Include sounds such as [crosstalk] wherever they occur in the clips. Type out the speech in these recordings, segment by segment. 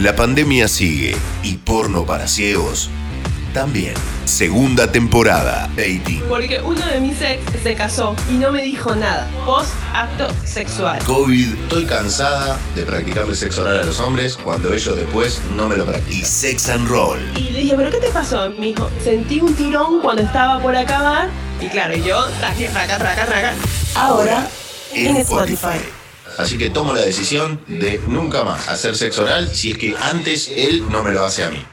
La pandemia sigue y porno para ciegos también. Segunda temporada. Dating. Porque uno de mis ex se casó y no me dijo nada. Post acto sexual. COVID. Estoy cansada de practicarle sexo oral a los hombres cuando ellos después no me lo Y practican. sex and roll. Y le dije, ¿pero qué te pasó? Me dijo, sentí un tirón cuando estaba por acabar. Y claro, yo, traje, raca, raca, raca. Ahora, en Spotify. Así que tomo la decisión de nunca más hacer sexo oral si es que antes él no me lo hace a mí.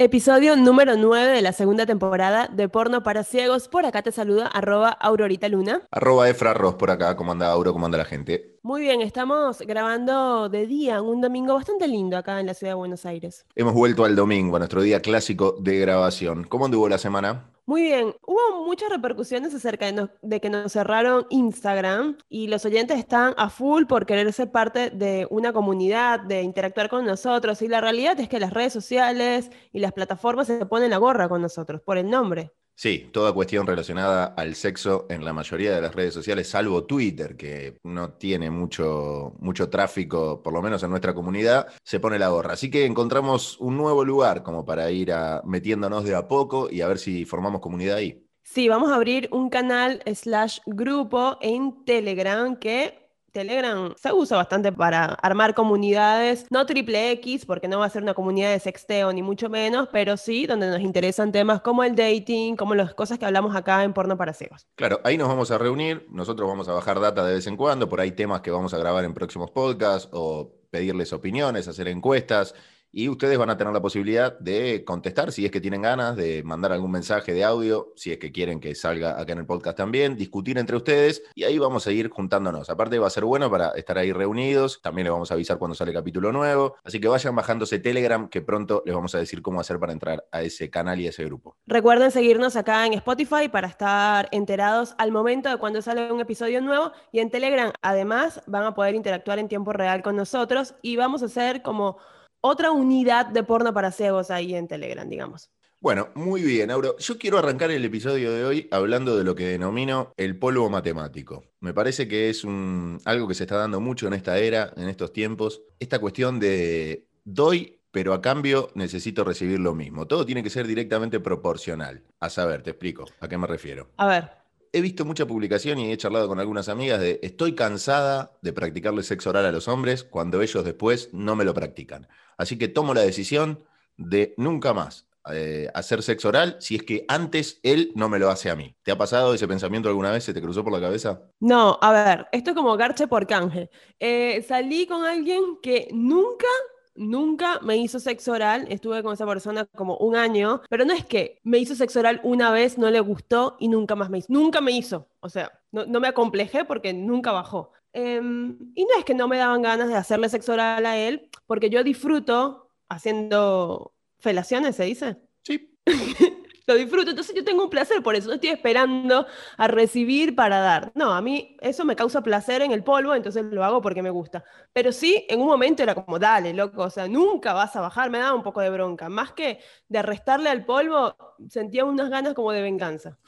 Episodio número 9 de la segunda temporada de Porno para Ciegos. Por acá te saluda arroba Aurorita Luna. Arroba Efra Ross por acá, ¿cómo anda Auro? ¿Cómo anda la gente? Muy bien, estamos grabando de día, un domingo bastante lindo acá en la ciudad de Buenos Aires. Hemos vuelto al domingo, a nuestro día clásico de grabación. ¿Cómo anduvo la semana? Muy bien, hubo muchas repercusiones acerca de, nos- de que nos cerraron Instagram y los oyentes están a full por querer ser parte de una comunidad, de interactuar con nosotros y la realidad es que las redes sociales y las plataformas se ponen la gorra con nosotros por el nombre. Sí, toda cuestión relacionada al sexo en la mayoría de las redes sociales, salvo Twitter, que no tiene mucho, mucho tráfico, por lo menos en nuestra comunidad, se pone la gorra. Así que encontramos un nuevo lugar como para ir a- metiéndonos de a poco y a ver si formamos comunidad ahí. Sí, vamos a abrir un canal slash grupo en Telegram que Telegram se usa bastante para armar comunidades, no triple X, porque no va a ser una comunidad de sexteo ni mucho menos, pero sí donde nos interesan temas como el dating, como las cosas que hablamos acá en Porno para Ciegos. Claro, ahí nos vamos a reunir, nosotros vamos a bajar data de vez en cuando, por ahí temas que vamos a grabar en próximos podcasts o pedirles opiniones, hacer encuestas. Y ustedes van a tener la posibilidad de contestar si es que tienen ganas, de mandar algún mensaje de audio, si es que quieren que salga acá en el podcast también, discutir entre ustedes y ahí vamos a ir juntándonos. Aparte va a ser bueno para estar ahí reunidos, también les vamos a avisar cuando sale capítulo nuevo, así que vayan bajándose Telegram que pronto les vamos a decir cómo hacer para entrar a ese canal y a ese grupo. Recuerden seguirnos acá en Spotify para estar enterados al momento de cuando sale un episodio nuevo y en Telegram además van a poder interactuar en tiempo real con nosotros y vamos a hacer como otra unidad de porno para ciegos ahí en Telegram, digamos. Bueno, muy bien, Auro. Yo quiero arrancar el episodio de hoy hablando de lo que denomino el polvo matemático. Me parece que es un, algo que se está dando mucho en esta era, en estos tiempos. Esta cuestión de doy, pero a cambio necesito recibir lo mismo. Todo tiene que ser directamente proporcional. A saber, te explico a qué me refiero. A ver, He visto mucha publicación y he charlado con algunas amigas de estoy cansada de practicarle sexo oral a los hombres cuando ellos después no me lo practican. Así que tomo la decisión de nunca más eh, hacer sexo oral si es que antes él no me lo hace a mí. ¿Te ha pasado ese pensamiento alguna vez? ¿Se te cruzó por la cabeza? no, a ver, esto es como garche por canje. Eh, salí con alguien que nunca, nunca me hizo sexo oral, estuve con esa persona como un año, pero no es que me hizo sexo oral una vez, no le gustó y nunca más me hizo. Nunca me hizo, o sea, no, no me acomplejé porque nunca bajó. Em, y no es que no me daban ganas de hacerle sexo oral a él, porque yo disfruto haciendo felaciones, ¿se dice? Sí. [laughs] lo disfruto, entonces yo tengo un placer por eso, no estoy esperando a recibir para dar. No, a mí eso me causa placer en el polvo, entonces lo hago porque me gusta. Pero sí, en un momento era como, dale, loco, o sea, nunca vas a bajar, me daba un poco de bronca. Más que de restarle al polvo, sentía unas ganas como de venganza.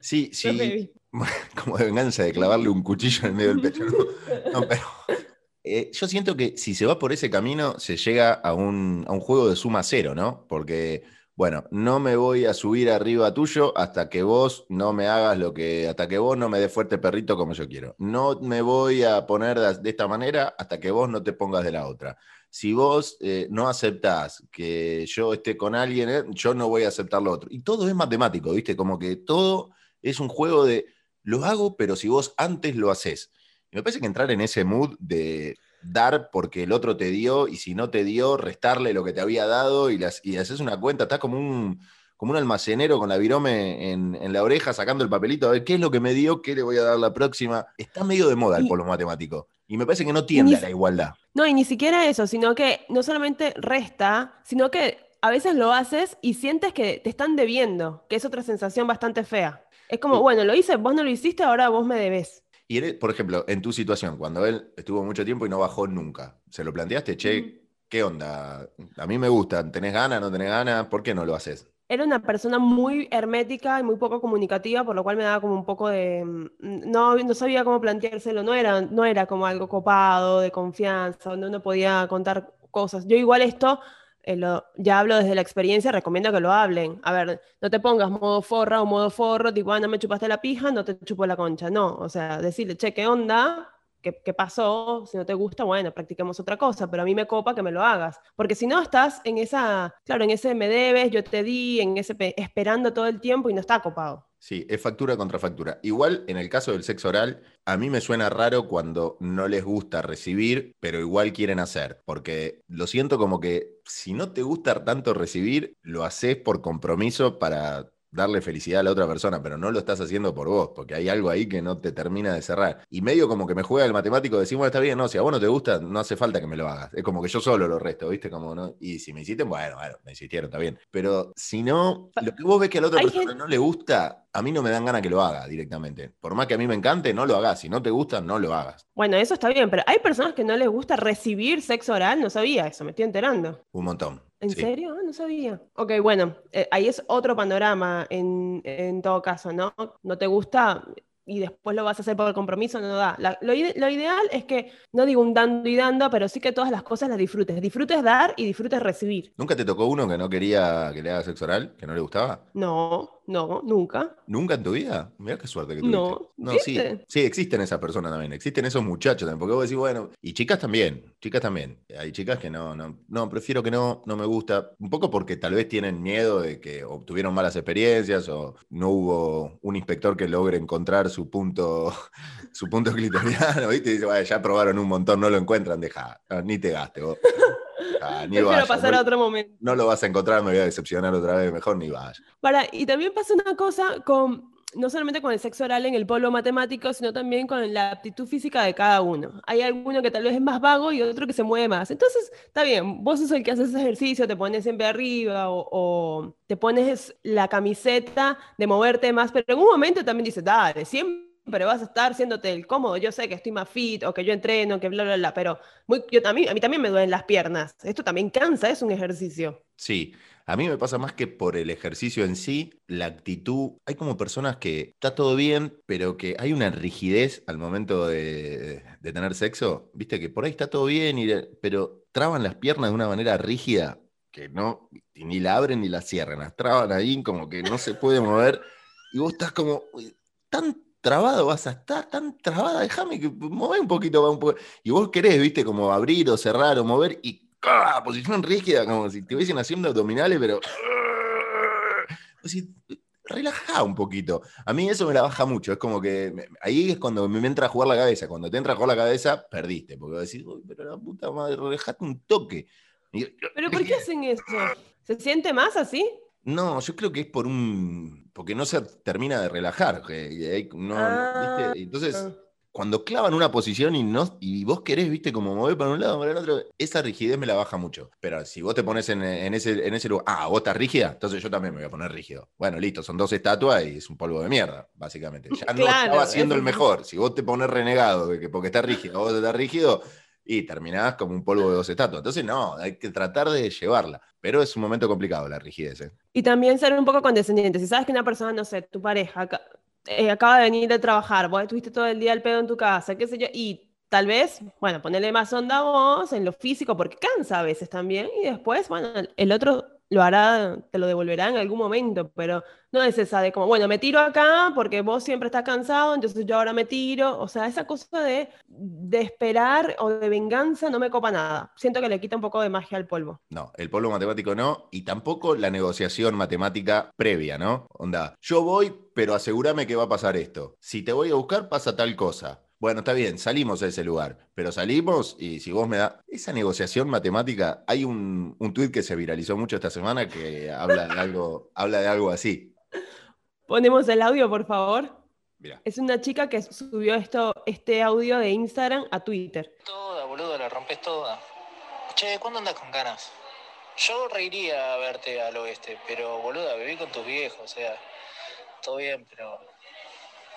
Sí, sí. [laughs] Como de venganza de clavarle un cuchillo en el medio del pecho. No, [laughs] No, pero eh, yo siento que si se va por ese camino, se llega a un, a un juego de suma cero, ¿no? Porque, bueno, no me voy a subir arriba tuyo hasta que vos no me hagas lo que, hasta que vos no me des fuerte perrito como yo quiero. No me voy a poner de, de esta manera hasta que vos no te pongas de la otra. Si vos eh, no aceptás que yo esté con alguien, eh, yo no voy a aceptar lo otro. Y todo es matemático, ¿viste? Como que todo es un juego de lo hago, pero si vos antes lo haces. Y me parece que entrar en ese mood de dar porque el otro te dio y si no te dio, restarle lo que te había dado y, las, y haces una cuenta, estás como un, como un almacenero con la virome en, en la oreja sacando el papelito a ver qué es lo que me dio, qué le voy a dar la próxima. Está medio de moda el polo matemático y me parece que no tiende Ni a la igualdad. No, y ni siquiera eso, sino que no solamente resta, sino que a veces lo haces y sientes que te están debiendo, que es otra sensación bastante fea. Es como, bueno, lo hice, vos no lo hiciste, ahora vos me debes. Y eres, por ejemplo, en tu situación, cuando él estuvo mucho tiempo y no bajó nunca, ¿se lo planteaste? Che, ¿qué onda? A mí me gusta, ¿tenés ganas, no tenés ganas? ¿Por qué no lo haces? era una persona muy hermética y muy poco comunicativa, por lo cual me daba como un poco de... mm, No, no sabía cómo planteárselo, no era, no era como algo copado, de confianza, donde uno podía contar cosas. Yo igual esto, eh, ya hablo desde la experiencia, recomiendo que lo hablen. A ver, no te pongas modo forra o modo forro, tipo, ah, no me chupaste la pija, no te chupo la concha. No, o sea, decirle, che, ¿qué onda? ¿Qué, qué pasó? Si no te gusta, bueno, practiquemos otra cosa, pero a mí me copa que me lo hagas. Porque si no, estás en esa, claro, en ese me debes, yo te di, en ese pe- esperando todo el tiempo y no está copado. Sí, es factura contra factura. Igual en el caso del sexo oral, a mí me suena raro cuando no les gusta recibir, pero igual quieren hacer. Porque lo siento como que si no te gusta tanto recibir, lo haces por compromiso para darle felicidad a la otra persona, pero no lo estás haciendo por vos, porque hay algo ahí que no te termina de cerrar. Y medio como que me juega el matemático de decir, bueno, está bien, no, si a vos no te gusta, no hace falta que me lo hagas. Es como que yo solo lo resto, ¿viste? Como, ¿no? Y si me hiciste, bueno, bueno, me insistieron, está bien. Pero si no, lo que vos ves que a la otra persona gente- no le gusta, a mí no me dan ganas que lo haga directamente. Por más que a mí me encante, no lo hagas. Si no te gusta, no lo hagas. Bueno, eso está bien, pero hay personas que no les gusta recibir sexo oral, no sabía eso, me estoy enterando. Un montón. ¿En Sí. serio? Ah, no sabía. Ok, bueno, eh, ahí es otro panorama en, en todo caso, ¿no? No te gusta y después lo vas a hacer por compromiso, no da. La- lo, ide- lo ideal es que, no digo un dando y dando, pero sí que todas las cosas las disfrutes. Disfrutes dar y disfrutes recibir. ¿Nunca te tocó uno que no quería que le haga sexo oral? ¿Que no le gustaba? No, no, nunca. ¿Nunca en tu vida? Mirá qué suerte que tuviste. No, sí, ¿viste? sí, existen esas personas también, existen esos muchachos también, porque vos decís, bueno, y chicas también, chicas también. Hay chicas que no, no, no, prefiero que no, no me gusta, un poco porque tal vez tienen miedo de que obtuvieron malas experiencias o no hubo un inspector que logre encontrar su punto, [laughs] su punto [laughs] clitoriano, ¿viste? Y dice, "Bueno, ya probaron un montón, no lo encuentran, deja, no, ni te gastes vos. Ah, ni pasar no- a otro momento. no lo vas a encontrar, me voy a decepcionar otra vez, mejor ni vayas. Para, y también pasa una cosa con, no solamente con el sexo oral en el polo matemático, sino también con la aptitud física de cada uno. Hay alguno que tal vez es más vago y otro que se mueve más. Entonces, está bien, vos sos el que haces ese ejercicio, te pones siempre arriba o, o te pones la camiseta de moverte más, pero en un momento también dices, dale, siempre vas a estar siéndote el cómodo. Yo sé que estoy más fit o que yo entreno, que bla, bla, bla, pero muy, yo también, a mí también me duelen las piernas. Esto también cansa, es un ejercicio. Sí, a mí me pasa más que por el ejercicio en sí, la actitud. Hay como personas que está todo bien, pero que hay una rigidez al momento de, tener sexo. Viste que por ahí está todo bien, y, pero traban las piernas de una manera rígida que no, ni la abren ni la cierran, las traban ahí como que no se puede mover. Y vos estás como "Uy, tan trabado vas a estar, tan trabada, déjame que mueve un poquito, va un poco. Y vos querés, viste, como abrir o cerrar o mover y ¡ah! posición rígida, como si te hubiesen haciendo abdominales, pero. [grunts] Así, relajá un poquito. A mí eso me la baja mucho. Es como que me- ahí es cuando me entra a jugar la cabeza. Cuando te entra a jugar la cabeza, perdiste. Porque decís, "Uy, pero la puta madre, relajate un toque. Y- ¿Pero por qué hacen eso? ¿Se siente más así? No, yo creo que es por un. Porque no se termina de relajar. no- Ah, ¿viste? Entonces, ah. cuando clavan una posición y, no, y vos querés, viste, como mover para un lado, para el otro, esa rigidez me la baja mucho. Pero si vos te pones en, en ese, en ese lugar, ah, vos estás rígida, entonces yo también me voy a poner rígido. Bueno, listo, son dos estatuas y es un polvo de mierda, básicamente. Ya [laughs] no Claro, estaba siendo el mejor. Si vos te pones renegado porque estás rígido, vos estás rígido, y terminás como un polvo de dos estatuas. Entonces, no, hay que tratar de llevarla. Pero es un momento complicado la rigidez. ¿eh? Y también ser un poco condescendiente. Si sabes que una persona, no sé, tu pareja eh, acaba de venir de trabajar, vos estuviste todo el día al pedo en tu casa, qué sé yo, y tal vez, bueno, ponerle más onda a vos en lo físico, porque cansa a veces también, y después, bueno, el otro lo hará, te lo devolverá en algún momento, pero no es esa de como, bueno, me tiro acá porque vos siempre estás cansado, entonces yo ahora me tiro, o sea, esa cosa de, de esperar o de venganza no me copa nada. Siento que le quita un poco de magia al polvo. No, el polvo matemático no, y tampoco la negociación matemática previa, ¿no? Onda, yo voy, pero asegúrame que va a pasar esto. Si te voy a buscar, pasa tal cosa. Bueno, está bien, salimos a ese lugar, pero salimos y si vos me das esa negociación matemática, hay un, un tuit que se viralizó mucho esta semana que habla de algo, [laughs] habla de algo así. Ponemos el audio, por favor. Mira, Es una chica que subió esto, este audio de Instagram a Twitter. Toda, boludo, la rompes toda. Che, ¿cuándo andas con ganas? Yo reiría a verte al oeste, pero boluda, viví con tus viejos, o sea, todo bien, pero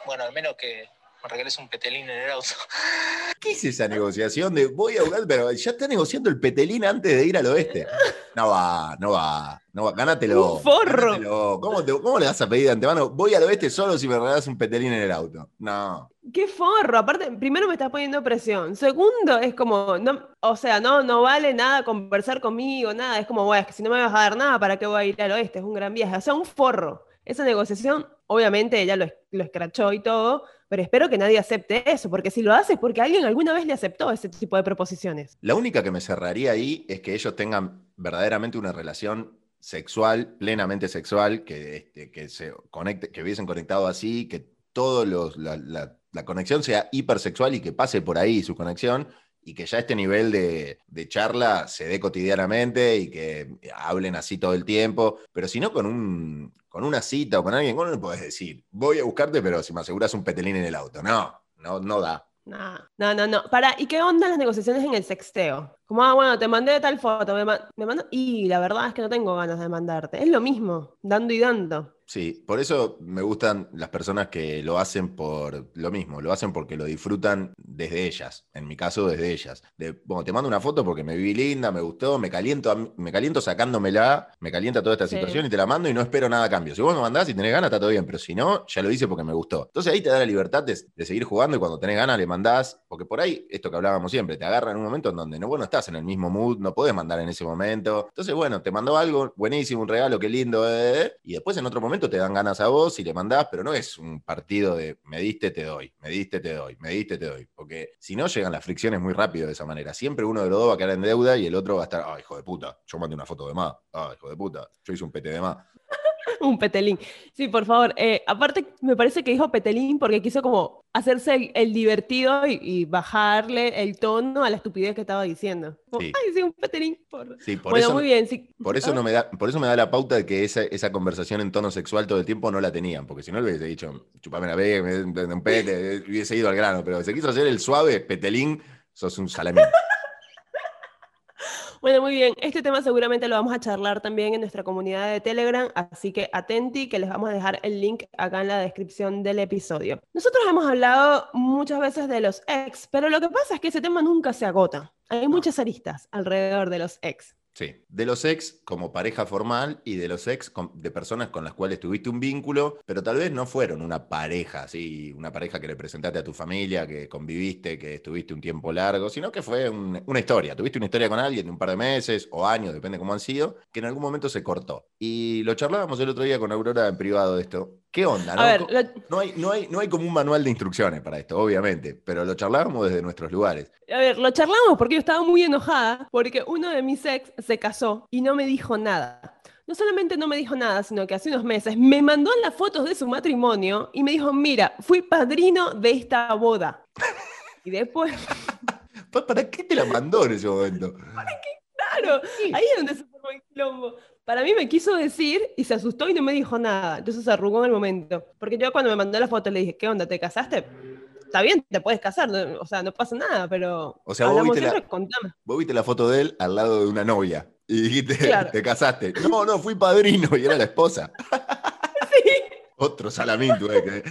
bueno, al menos que me regales un petelín en el auto. [laughs] ¿Qué es esa negociación de voy a buscar, pero ya está negociando el petelín antes de ir al oeste? No va, no va, no va, gánatelo. Un forro. gánatelo. ¿Cómo, te- ¿Cómo le vas a pedir de antemano? Voy al oeste solo si me regalas un petelín en el auto. No. Qué forro. Aparte, primero me estás poniendo presión. Segundo, es como, no, o sea, no, no vale nada conversar conmigo, nada. Es como, bueno, es que si no me vas a dar nada, ¿para qué voy a ir al oeste? Es un gran viaje. O sea, un forro. Esa negociación, obviamente, ella lo, lo escrachó y todo, pero espero que nadie acepte eso, porque si lo hace es porque alguien alguna vez le aceptó ese tipo de proposiciones. La única que me cerraría ahí es que ellos tengan verdaderamente una relación sexual, plenamente sexual, que, este, que se conecte, que hubiesen conectado así, que todo los, la, la- la conexión sea hipersexual y que pase por ahí su conexión, y que ya este nivel de, de charla se dé cotidianamente y que hablen así todo el tiempo, pero si no con un con una cita o con alguien, ¿cómo no le podés decir? Voy a buscarte, pero si me aseguras un petelín en el auto. No, no, no da. Nah, No, no, no. Para, ¿y qué onda las negociaciones en el sexteo? Como, ah, bueno, te mandé tal foto, me, ma- me mando, y la verdad es que no tengo ganas de mandarte. Es lo mismo, dando y dando. Sí, por eso me gustan las personas que lo hacen por lo mismo, lo hacen porque lo disfrutan desde ellas, en mi caso desde ellas. De, bueno, te mando una foto porque me vi linda, me gustó, me caliento, me caliento sacándomela, me calienta toda esta Sí. situación y te la mando y no espero nada a cambio. Si vos me mandás y tenés ganas, está todo bien, pero si no, ya lo hice porque me gustó. Entonces ahí te da la libertad de, de seguir jugando y cuando tenés ganas le mandás, porque por ahí, esto que hablábamos siempre, te agarra en un momento en donde no, vos no en el mismo mood, no podés mandar en ese momento. Entonces, bueno, te mandó algo, buenísimo, un regalo, qué lindo, eh, y después en otro momento te dan ganas a vos y le mandás, pero no es un partido de me diste, te doy, me diste, te doy, me diste, te doy, porque si no llegan las fricciones muy rápido de esa manera. Siempre uno de los dos va a quedar en deuda y el otro va a estar, ah, hijo de puta, yo mandé una foto de más, ah, hijo de puta, yo hice un pete de más. [laughs] Un petelín. Sí, por favor. eh, aparte, me parece que dijo petelín porque quiso como hacerse el, el divertido y, y bajarle el tono a la estupidez que estaba diciendo. Como, Sí. Ay, sí, un petelín. por-". Sí, por bueno, eso, muy bien. Sí. Por eso, no me da, por eso me da la pauta de que esa, esa conversación en tono sexual todo el tiempo no la tenían, porque si no le hubiese dicho, chupame la ve, me me- un pete, [laughs] hubiese ido al grano, pero se quiso hacer el suave petelín, sos un salamín. Bueno, muy bien. Este tema seguramente lo vamos a charlar también en nuestra comunidad de Telegram, así que atenti que les vamos a dejar el link acá en la descripción del episodio. Nosotros hemos hablado muchas veces de los ex, pero lo que pasa es que ese tema nunca se agota. Hay muchas aristas alrededor de los ex. Sí, de los ex como pareja formal y de los ex de personas con las cuales tuviste un vínculo, pero tal vez no fueron una pareja, sí, una pareja que le presentaste a tu familia, que conviviste, que estuviste un tiempo largo, sino que fue un- una historia. Tuviste una historia con alguien de un par de meses o años, depende cómo han sido, que en algún momento se cortó. Y lo charlábamos el otro día con Aurora en privado de esto. ¿Qué onda? no? A ver, Co- lo- no hay, no, hay, no hay como un manual de instrucciones para esto, obviamente, pero lo charlábamos desde nuestros lugares. A ver, lo charlamos porque yo estaba muy enojada porque uno de mis ex se casó y no me dijo nada. No solamente no me dijo nada, sino que hace unos meses me mandó las fotos de su matrimonio y me dijo, mira, fui padrino de esta boda. Y después, [laughs] Pa- ¿Para qué te la mandó en ese momento? [laughs] claro, ahí es donde se formó el quilombo. Para mí me quiso decir y se asustó y no me dijo nada. Entonces se arrugó en el momento. Porque yo cuando me mandó la foto le dije, ¿qué onda? ¿Te casaste? Está bien, te puedes casar, no- o sea, no pasa nada, pero O sea, vos viste la- siempre, contame. Vos viste la foto de él al lado de una novia y dijiste, Claro. te casaste. No, no, fui padrino y era la esposa. [laughs] Otro salamín tuve que.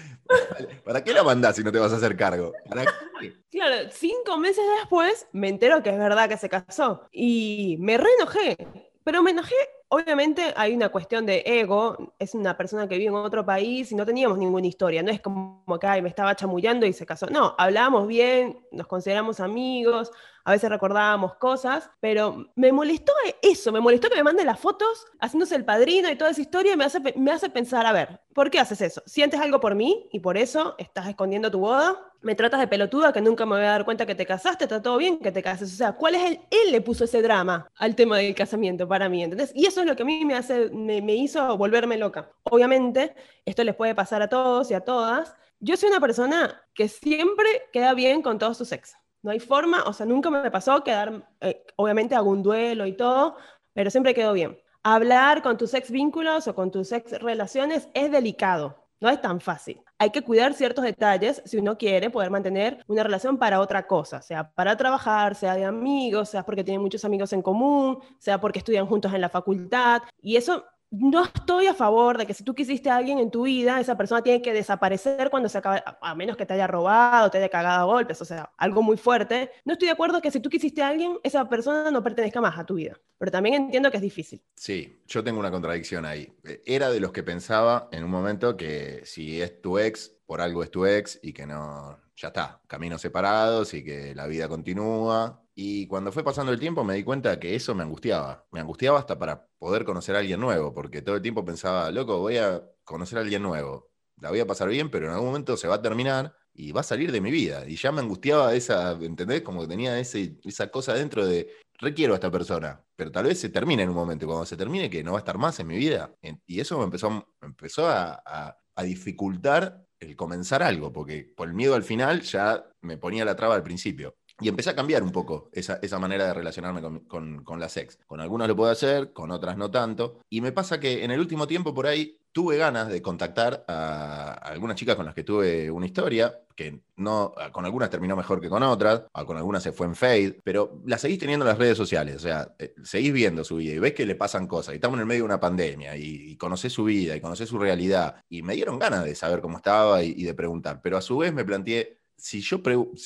¿Para qué la mandás si no te vas a hacer cargo? ¿Para qué? Claro, cinco meses después me entero que es verdad que se casó y me re enojé, pero me enojé, obviamente hay una cuestión de ego, es una persona que vive en otro país y no teníamos ninguna historia, no es como que me estaba chamullando y se casó, no, hablábamos bien, nos consideramos amigos, a veces recordábamos cosas, pero me molestó eso, me molestó que me mande las fotos haciéndose el padrino y toda esa historia, me hace, pensar, a ver, ¿por qué haces eso? ¿Sientes algo por mí y por eso estás escondiendo tu boda? ¿Me tratas de pelotuda que nunca me voy a dar cuenta que te casaste? ¿Está todo bien que te cases? O sea, ¿cuál es el...? Él le puso ese drama al tema del casamiento para mí, ¿entendés? Y eso es lo que a mí me, me hizo volverme loca. Obviamente, esto les puede pasar a todos y a todas. Yo soy una persona que siempre queda bien con todos sus ex. No hay forma, o sea, nunca me pasó quedar, eh, obviamente hago un duelo y todo, pero siempre quedo bien. Hablar con tus ex vínculos o con tus ex relaciones es delicado, no es tan fácil. Hay que cuidar ciertos detalles si uno quiere poder mantener una relación para otra cosa, sea para trabajar, sea de amigos, sea porque tienen muchos amigos en común, sea porque estudian juntos en la facultad. Y eso no estoy a favor de que si tú quisiste a alguien en tu vida, esa persona tiene que desaparecer cuando se acabe, a menos que te haya robado, te haya cagado a golpes, o sea, algo muy fuerte. No estoy de acuerdo que si tú quisiste a alguien, esa persona no pertenezca más a tu vida. Pero también entiendo que es difícil. Sí, yo tengo una contradicción ahí. Era de los que pensaba en un momento que si es tu ex, por algo es tu ex y que no, ya está, caminos separados y que la vida continúa y cuando fue pasando el tiempo me di cuenta que eso me angustiaba. Me angustiaba hasta para poder conocer a alguien nuevo, porque todo el tiempo pensaba, loco, voy a conocer a alguien nuevo. La voy a pasar bien, pero en algún momento se va a terminar y va a salir de mi vida. Y ya me angustiaba esa, ¿entendés? Como que tenía ese, esa cosa dentro de, requiero a esta persona, pero tal vez se termine en un momento. Cuando se termine, que no va a estar más en mi vida. Y eso me empezó, empezó a, a dificultar el comenzar algo, porque por el miedo al final ya me ponía la traba al principio. Y empecé a cambiar un poco esa, manera de relacionarme con, con, las ex. Con algunas lo puedo hacer, con otras no tanto. Y me pasa que en el último tiempo por ahí tuve ganas de contactar a, algunas chicas con las que tuve una historia, que no, con algunas terminó mejor que con otras, con algunas se fue en fade, pero la seguís teniendo en las redes sociales, o sea, eh, seguís viendo su vida y ves que le pasan cosas, y estamos en el medio de una pandemia, y, y conocés su vida, y conocés su realidad, y me dieron ganas de saber cómo estaba y de preguntar, pero a su vez me planteé, si yo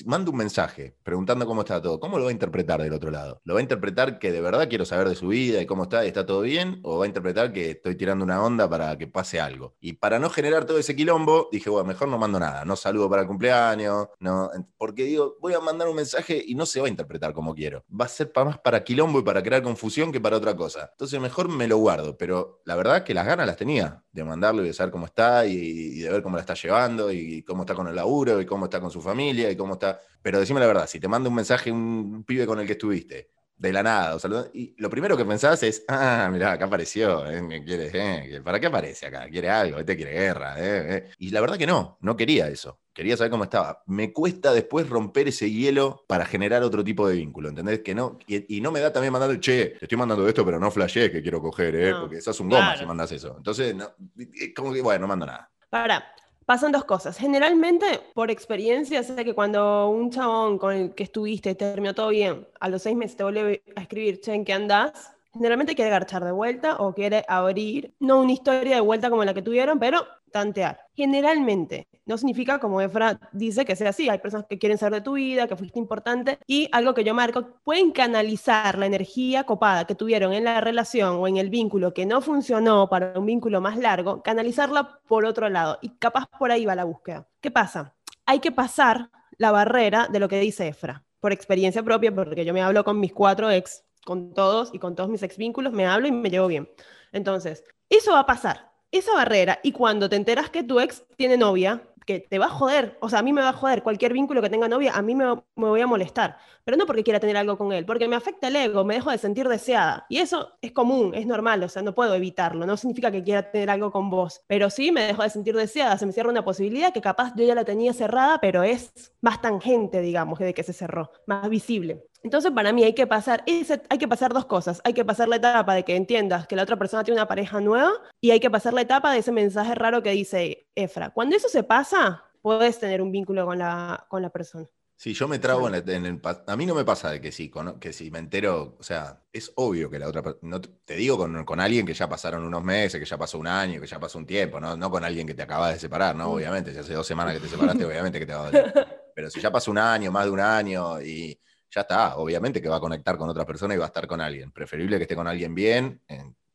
mando un mensaje preguntando cómo está todo, ¿cómo lo va a interpretar del otro lado? ¿Lo va a interpretar que de verdad quiero saber de su vida y cómo está y está todo bien? ¿O va a interpretar que estoy tirando una onda para que pase algo? Y para no generar todo ese quilombo, dije, bueno, mejor no mando nada, no saludo para el cumpleaños, no, porque digo, voy a mandar un mensaje y no se va a interpretar como quiero. Va a ser más para quilombo y para crear confusión que para otra cosa. Entonces mejor me lo guardo, pero la verdad que las ganas las tenía de mandarlo y de saber cómo está y, y de ver cómo la está llevando y cómo está con el laburo y cómo está con su familia y cómo está. Pero decime la verdad, si te manda un mensaje un pibe con el que estuviste, de la nada, o y lo primero que pensabas es, ah, mirá, acá apareció, ¿eh? quiere, eh, ¿para qué aparece acá? ¿Quiere algo? Este quiere guerra. Eh, eh". Y la verdad que no, no quería eso. Quería saber cómo estaba. Me cuesta después romper ese hielo para generar otro tipo de vínculo, ¿entendés? Que no, y, no me da también mandando, che, te estoy mandando esto, pero no flashé que quiero coger, ¿eh? porque sos un goma si mandas eso. Entonces, no, como que, bueno, no mando nada. Para, pasan dos cosas. Generalmente, por experiencia, sé que cuando un chabón con el que estuviste terminó todo bien, a los seis meses te vuelve a escribir, che, ¿en qué andás? Generalmente quiere garchar de vuelta o quiere abrir, no una historia de vuelta como la que tuvieron, pero Generalmente, no significa, como Efra dice, que sea así. Hay personas que quieren saber de tu vida, que fuiste importante, y algo que yo marco, pueden canalizar la energía copada que tuvieron en la relación o en el vínculo que no funcionó para un vínculo más largo, canalizarla por otro lado. Y capaz por ahí va la búsqueda. ¿Qué pasa? Hay que pasar la barrera de lo que dice Efra, por experiencia propia, porque yo me hablo con mis cuatro ex, con todos y con todos mis ex vínculos, me hablo y me llevo bien. Entonces, eso va a pasar esa barrera y cuando te enteras que tu ex tiene novia, que te va a joder, o sea, a mí me va a joder, cualquier vínculo que tenga novia, a mí me, voy a molestar, pero no porque quiera tener algo con él, porque me afecta el ego, me dejo de sentir deseada, y eso es común, es normal, o sea, no puedo evitarlo, no significa que quiera tener algo con vos, pero sí me dejo de sentir deseada, se me cierra una posibilidad que capaz yo ya la tenía cerrada, pero es más tangente, digamos, de que se cerró, más visible. Entonces, para mí hay que pasar, hay que pasar dos cosas. Hay que pasar la etapa de que entiendas que la otra persona tiene una pareja nueva y hay que pasar la etapa de ese mensaje raro que dice Efra. Cuando eso se pasa, puedes tener un vínculo con la, con la persona. Sí, yo me trago en, el, A mí no me pasa de que sí, que si me entero, o sea, es obvio que la otra no te digo con, con, alguien que ya pasaron unos meses, que ya pasó un año, que ya pasó un tiempo, no, no con alguien que te acabas de separar, ¿no? Mm. Obviamente, si hace dos semanas que te separaste, obviamente que te va a doler. [laughs] Pero si ya pasó un año, más de un año, y ya está, obviamente que va a conectar con otra persona y va a estar con alguien. Preferible que esté con alguien bien,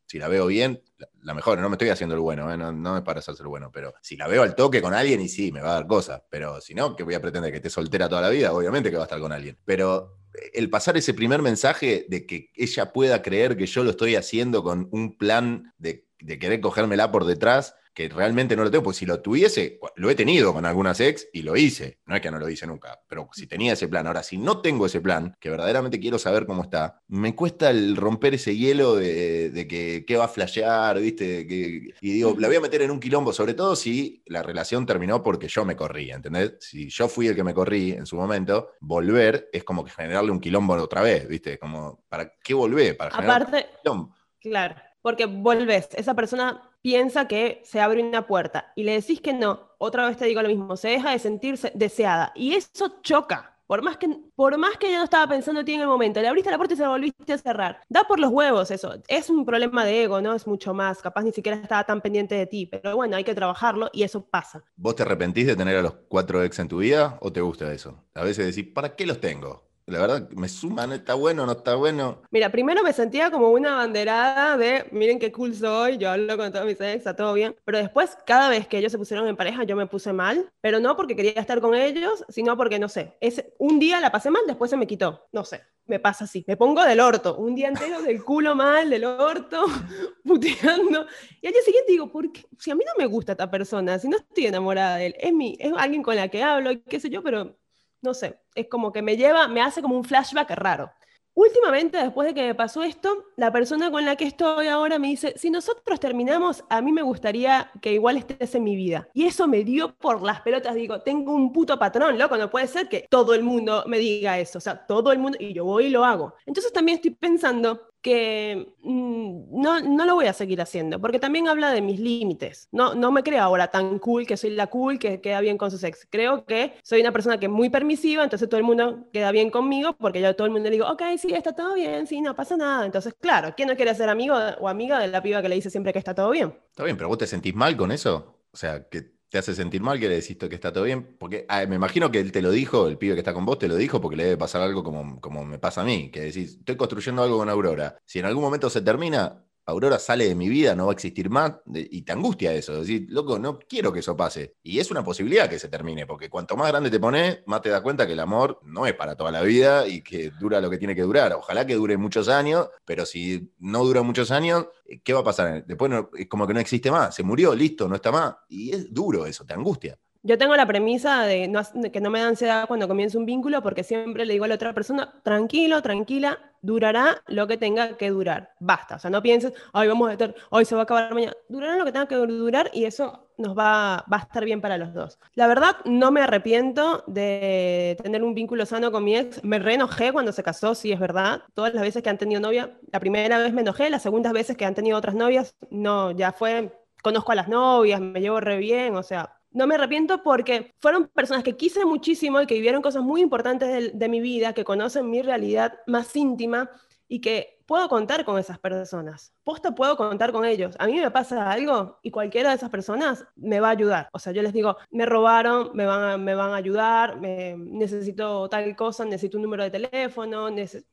si la veo bien, la, mejor, no me estoy haciendo el bueno, ¿eh? no, no, es para hacerse el bueno, pero si la veo al toque con alguien y sí, me va a dar cosas, pero si no, que voy a pretender que esté soltera toda la vida, obviamente que va a estar con alguien. Pero el pasar ese primer mensaje de que ella pueda creer que yo lo estoy haciendo con un plan de, de querer cogérmela por detrás, que realmente no lo tengo, porque si lo tuviese, lo he tenido con algunas ex y lo hice, no es que no lo hice nunca, pero si tenía ese plan, ahora si no tengo ese plan, que verdaderamente quiero saber cómo está, me cuesta el romper ese hielo de, que qué va a flashear, ¿viste? Que, y digo, la voy a meter en un quilombo, sobre todo si la relación terminó porque yo me corrí, ¿entendés? Si yo fui el que me corrí en su momento, volver es como que generarle un quilombo otra vez, ¿viste? Como, ¿para qué volver? Para generar Aparte, un quilombo. Claro, porque volvés, esa persona piensa que se abre una puerta y le decís que no, otra vez te digo lo mismo, se deja de sentirse deseada y eso choca. Por más, que, por más que no estaba pensando en ti en el momento, le abriste la puerta y se la volviste a cerrar. Da por los huevos eso. Es un problema de ego, ¿no? Es mucho más. Capaz ni siquiera estaba tan pendiente de ti. Pero bueno, hay que trabajarlo y eso pasa. ¿Vos te arrepentís de tener a los cuatro ex en tu vida o te gusta eso? A veces decís, ¿para qué los tengo? La verdad, me suman, ¿está bueno no está bueno? Mira, primero me sentía como una banderada de, miren qué cool soy, yo hablo con todos mis ex, está todo bien. Pero después, cada vez que ellos se pusieron en pareja, yo me puse mal. Pero no porque quería estar con ellos, sino porque, no sé, es, un día la pasé mal, después se me quitó. No sé, me pasa así. Me pongo del orto, un día entero del culo mal, del orto, [laughs] puteando. Y al día siguiente digo, ¿por qué? Si a mí no me gusta esta persona, si no estoy enamorada de él, es, mi, es alguien con la que hablo, qué sé yo, pero no sé, es como que me lleva, me hace como un flashback raro. Últimamente, después de que me pasó esto, la persona con la que estoy ahora me dice, si nosotros terminamos, a mí me gustaría que igual estés en mi vida. Y eso me dio por las pelotas, digo, tengo un puto patrón, loco, no puede ser que todo el mundo me diga eso, o sea, todo el mundo, y yo voy y lo hago. Entonces también estoy pensando, que mm, no, no, lo voy a seguir haciendo, porque también habla de mis límites. No, no me creo ahora tan cool, que soy la cool, que queda bien con su ex. Creo que soy una persona que es muy permisiva, entonces todo el mundo queda bien conmigo, porque yo a todo el mundo le digo, ok, sí, está todo bien, sí, no pasa nada. Entonces, claro, ¿quién no quiere ser amigo o amiga de la piba que le dice siempre que está todo bien? Está bien, pero vos te sentís mal con eso. O sea, que te hace sentir mal que le decís que está todo bien. Porque ah, me imagino que él te lo dijo, el pibe que está con vos te lo dijo porque le debe pasar algo como, como me pasa a mí, que decís, estoy construyendo algo con Aurora. Si en algún momento se termina, Aurora sale de mi vida, no va a existir más, y te angustia eso, decir, loco, no quiero que eso pase. Y es una posibilidad que se termine, porque cuanto más grande te pones, más te das cuenta que el amor no es para toda la vida y que dura lo que tiene que durar. Ojalá que dure muchos años, pero si no dura muchos años, ¿qué va a pasar? Después es como que no existe más, se murió, listo, no está más. Y es duro eso, te angustia. Yo tengo la premisa de, que no me da ansiedad cuando comienza un vínculo porque siempre le digo a la otra persona, tranquilo, tranquila, durará lo que tenga que durar. Basta, o sea, no pienses, hoy vamos a estar, hoy se va a acabar mañana. Durará lo que tenga que durar y eso nos va, va a estar bien para los dos. La verdad, no me arrepiento de tener un vínculo sano con mi ex. Me reenojé cuando se casó, sí, es verdad. Todas las veces que han tenido novia, la primera vez me enojé, las segundas veces que han tenido otras novias, no, ya fue, conozco a las novias, me llevo re bien, o sea, no me arrepiento porque fueron personas que quise muchísimo y que vivieron cosas muy importantes de, mi vida, que conocen mi realidad más íntima y que puedo contar con esas personas. Posta puedo contar con ellos. A mí me pasa algo y cualquiera de esas personas me va a ayudar. O sea, yo les digo, me robaron, me van a, me van a ayudar, me, necesito tal cosa, necesito un número de teléfono,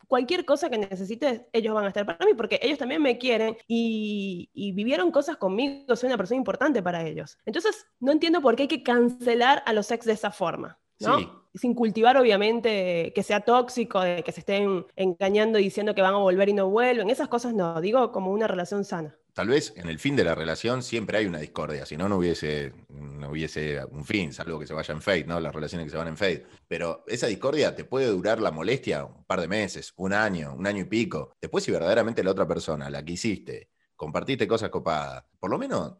cualquier cosa que necesites, ellos van a estar para mí porque ellos también me quieren y, vivieron cosas conmigo, soy una persona importante para ellos. Entonces, no entiendo por qué hay que cancelar a los ex de esa forma. ¿no? Sin cultivar, obviamente, que sea tóxico, de que se estén engañando y diciendo que van a volver y no vuelven. Esas cosas no, digo como una relación sana. Tal vez en el fin de la relación siempre hay una discordia, si no, no hubiese, no hubiese un fin, salvo que se vaya en fade, ¿no? Las relaciones que se van en fade. Pero esa discordia te puede durar la molestia un par de meses, un año, un año y pico. Después, si verdaderamente la otra persona, la que hiciste, compartiste cosas copadas. Por lo menos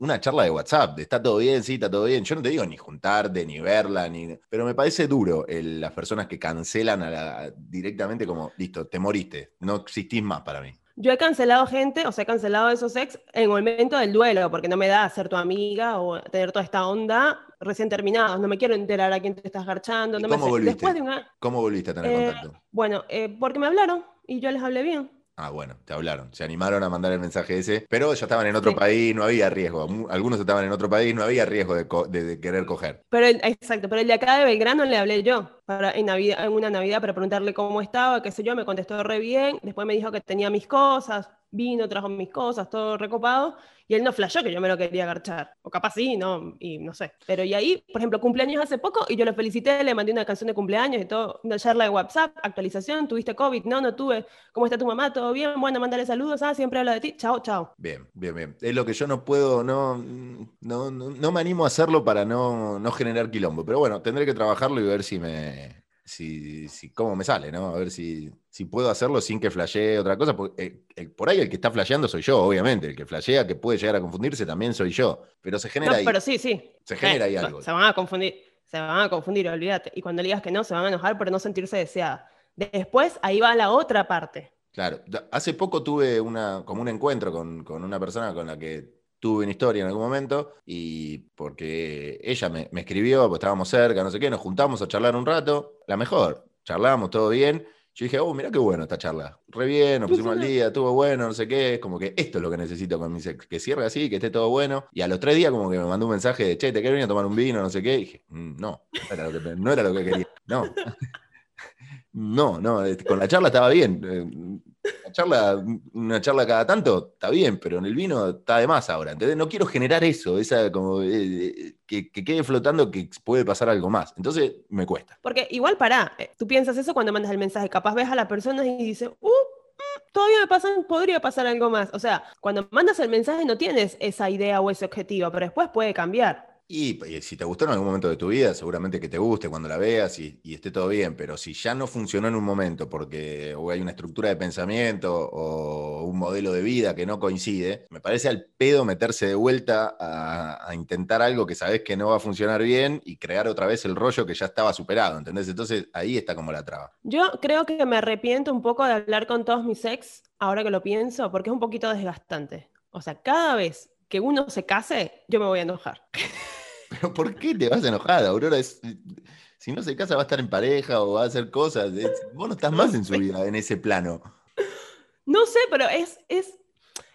una charla de WhatsApp, de está todo bien, sí, está todo bien. Yo no te digo ni juntarte, ni verla, ni. Pero me parece duro las personas que cancelan a directamente como, listo, te moriste, no existís más para mí. Yo he cancelado gente, o sea, he cancelado esos ex en el momento del duelo, porque no me da ser tu amiga o tener toda esta onda recién terminados. No me quiero enterar a quién te estás garchando. No ¿Cómo, volviste? ¿Cómo volviste a tener eh, contacto? Bueno, eh, porque me hablaron y yo les hablé bien. Ah, bueno, te hablaron, se animaron a mandar el mensaje ese, pero ya estaban en otro país, no había riesgo. Algunos estaban en otro país, no había riesgo de, querer coger. Pero exacto, pero el de acá de Belgrano le hablé yo para, en, Navidad, en una Navidad para preguntarle cómo estaba, qué sé yo, me contestó re bien, después me dijo que tenía mis cosas, vino, trajo mis cosas, todo recopado, y él no flashó que yo me lo quería agarchar. O capaz sí, no, y no sé. Pero y ahí, por ejemplo, cumpleaños hace poco, y yo lo felicité, le mandé una canción de cumpleaños y todo, una charla de WhatsApp, actualización, tuviste COVID, no, no tuve, ¿cómo está tu mamá? ¿Todo bien? Bueno, mándale saludos, ah, siempre habla de ti, chao, chao. Bien, bien, bien. Es lo que yo no puedo, no, no, no, me animo a hacerlo para no, no generar quilombo, pero bueno, tendré que trabajarlo y ver si me, si, si, cómo me sale, ¿no? A ver si, si puedo hacerlo sin que flashee otra cosa. Porque, eh, por ahí el que está flasheando soy yo, obviamente. El que flashea, que puede llegar a confundirse, también soy yo. Pero se genera no, ahí. Pero sí, sí. Se genera ahí algo. Se van a confundir, se van a confundir, olvídate. Y cuando le digas que no, se van a enojar por no sentirse deseada. Después, ahí va la otra parte. Claro. Hace poco tuve una, como un encuentro con, con una persona con la que tuve una historia en algún momento y porque ella me, me escribió, pues estábamos cerca, no sé qué, nos juntamos a charlar un rato, la mejor, charlamos todo bien. Yo dije, oh, mira qué bueno esta charla. Re bien, nos pusimos al día, estuvo bueno, no sé qué. Como que esto es lo que necesito con mi ex, que cierre así, que esté todo bueno. Y a los tres días como que me mandó un mensaje de, che, ¿te quieres venir a tomar un vino, no sé qué? Y dije, "Mm, no, no era lo que, no era lo que quería. No. [laughs] No, no, este, con la charla estaba bien. Una charla cada tanto, está bien, pero en el vino está de más ahora. ¿entendés? No quiero generar eso, esa como eh, eh, que, que quede flotando que puede pasar algo más. Entonces me cuesta. Porque igual pará, eh, tú piensas eso cuando mandas el mensaje, capaz ves a la persona y dices, uh, mm, todavía me pasan, podría pasar algo más. O sea, cuando mandas el mensaje no tienes esa idea o ese objetivo, pero después puede cambiar. Y, y si te gustó en algún momento de tu vida, seguramente que te guste cuando la veas y, esté todo bien, pero si ya no funcionó en un momento porque hay una estructura de pensamiento o un modelo de vida que no coincide, me parece al pedo meterse de vuelta a, a intentar algo que sabes que no va a funcionar bien y crear otra vez el rollo que ya estaba superado, ¿entendés? Entonces ahí está como la traba. Yo creo que me arrepiento un poco de hablar con todos mis ex, ahora que lo pienso, porque es un poquito desgastante. O sea, cada vez que uno se case, yo me voy a enojar. [laughs] Pero ¿por qué te vas enojada, Aurora? Es- si no se casa va a estar en pareja o va a hacer cosas. Es- vos no estás más en su [laughs] vida, en ese plano. No sé, pero es, es,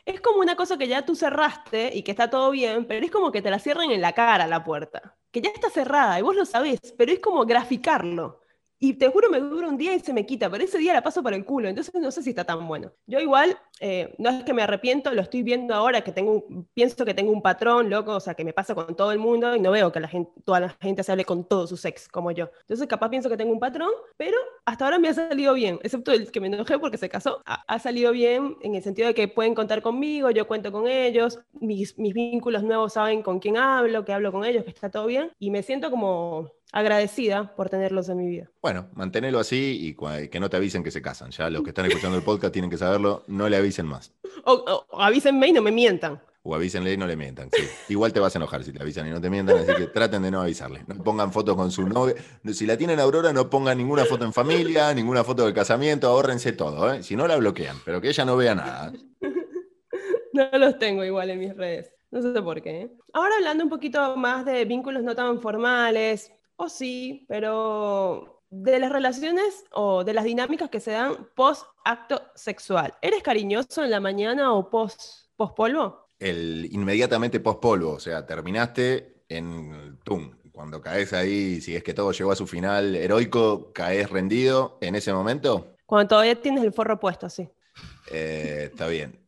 es como una cosa que ya tú cerraste y que está todo bien, pero es como que te la cierran en la cara la puerta. Que ya está cerrada y vos lo sabés, pero es como graficarlo. Y te juro, me dura un día y se me quita, pero ese día la paso por el culo, entonces no sé si está tan bueno. Yo igual, eh, no es que me arrepiento, lo estoy viendo ahora, que tengo, pienso que tengo un patrón, loco, o sea, que me pasa con todo el mundo y no veo que la gente, toda la gente se hable con todos sus ex como yo. Entonces capaz pienso que tengo un patrón, pero hasta ahora me ha salido bien, excepto el que me enojé porque se casó. Ha, ha salido bien en el sentido de que pueden contar conmigo, yo cuento con ellos, mis, mis vínculos nuevos saben con quién hablo, que hablo con ellos, que está todo bien, y me siento como agradecida por tenerlos en mi vida. Bueno, manténelo así y que no te avisen que se casan. Ya los que están escuchando el podcast tienen que saberlo, no le avisen más. O, o- avísenme y no me mientan. O avísenle y no le mientan. sí. Igual te vas a enojar si te avisan y no te mientan, así que traten de no avisarle. No pongan fotos con su novia. Si la tienen Aurora, no pongan ninguna foto en familia, ninguna foto del casamiento, ahórrense todo. ¿eh? Si no, la bloquean, pero que ella no vea nada. [laughs] No los tengo igual en mis redes. No sé por qué. ¿eh? Ahora hablando un poquito más de vínculos no tan formales, o sí, pero de las relaciones o de las dinámicas que se dan post acto sexual. ¿Eres cariñoso en la mañana o post, post polvo? El inmediatamente post polvo, o sea, terminaste en tum. Cuando caes ahí, si es que todo llegó a su final heroico, caes rendido en ese momento, Cuando todavía tienes el forro puesto, sí. Eh, está bien.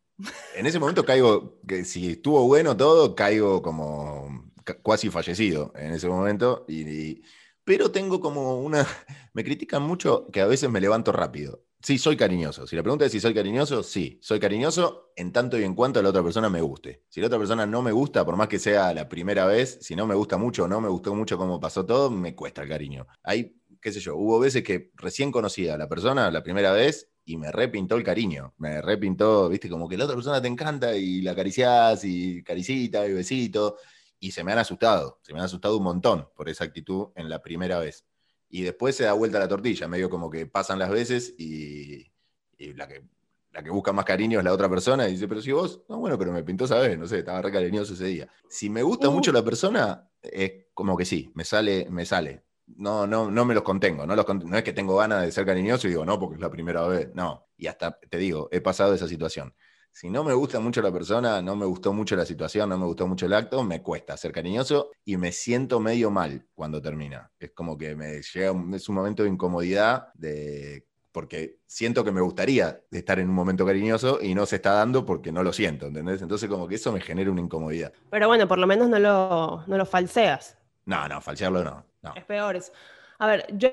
En ese momento caigo, que si estuvo bueno todo, caigo como ca- cuasi fallecido en ese momento. Y, y- pero tengo como una. [laughs] Me critican mucho que a veces me levanto rápido. Sí, soy cariñoso. Si la pregunta es si soy cariñoso, sí, soy cariñoso en tanto y en cuanto a la otra persona me guste. Si la otra persona no me gusta, por más que sea la primera vez, si no me gusta mucho o no me gustó mucho cómo pasó todo, me cuesta el cariño. Hay, qué sé yo, hubo veces que recién conocía a la persona la primera vez y me repintó el cariño. Me repintó, viste, como que la otra persona te encanta y la acariciás y caricita y besito. Y se me han asustado, se me han asustado un montón por esa actitud en la primera vez. Y después se da vuelta la tortilla, medio como que pasan las veces y, y la, que, la que busca más cariño es la otra persona y dice, pero si vos, no, bueno, pero me pintó esa vez, no sé, estaba re cariñoso ese día. Si me gusta Uh. mucho la persona, es como que sí, me sale, me sale. No, no, no me los contengo, no, los cont- no es que tengo ganas de ser cariñoso y digo, no, porque es la primera vez, no. Y hasta te digo, he pasado esa situación. Si no me gusta mucho la persona, no me gustó mucho la situación, no me gustó mucho el acto, me cuesta ser cariñoso y me siento medio mal cuando termina. Es como que me llega un, es un momento de incomodidad de porque siento que me gustaría estar en un momento cariñoso y no se está dando porque no lo siento, ¿entendés? Entonces como que eso me genera una incomodidad. Pero bueno, por lo menos no lo, no lo falseas. No, no, falsearlo no. no. Es peor eso. A ver, yo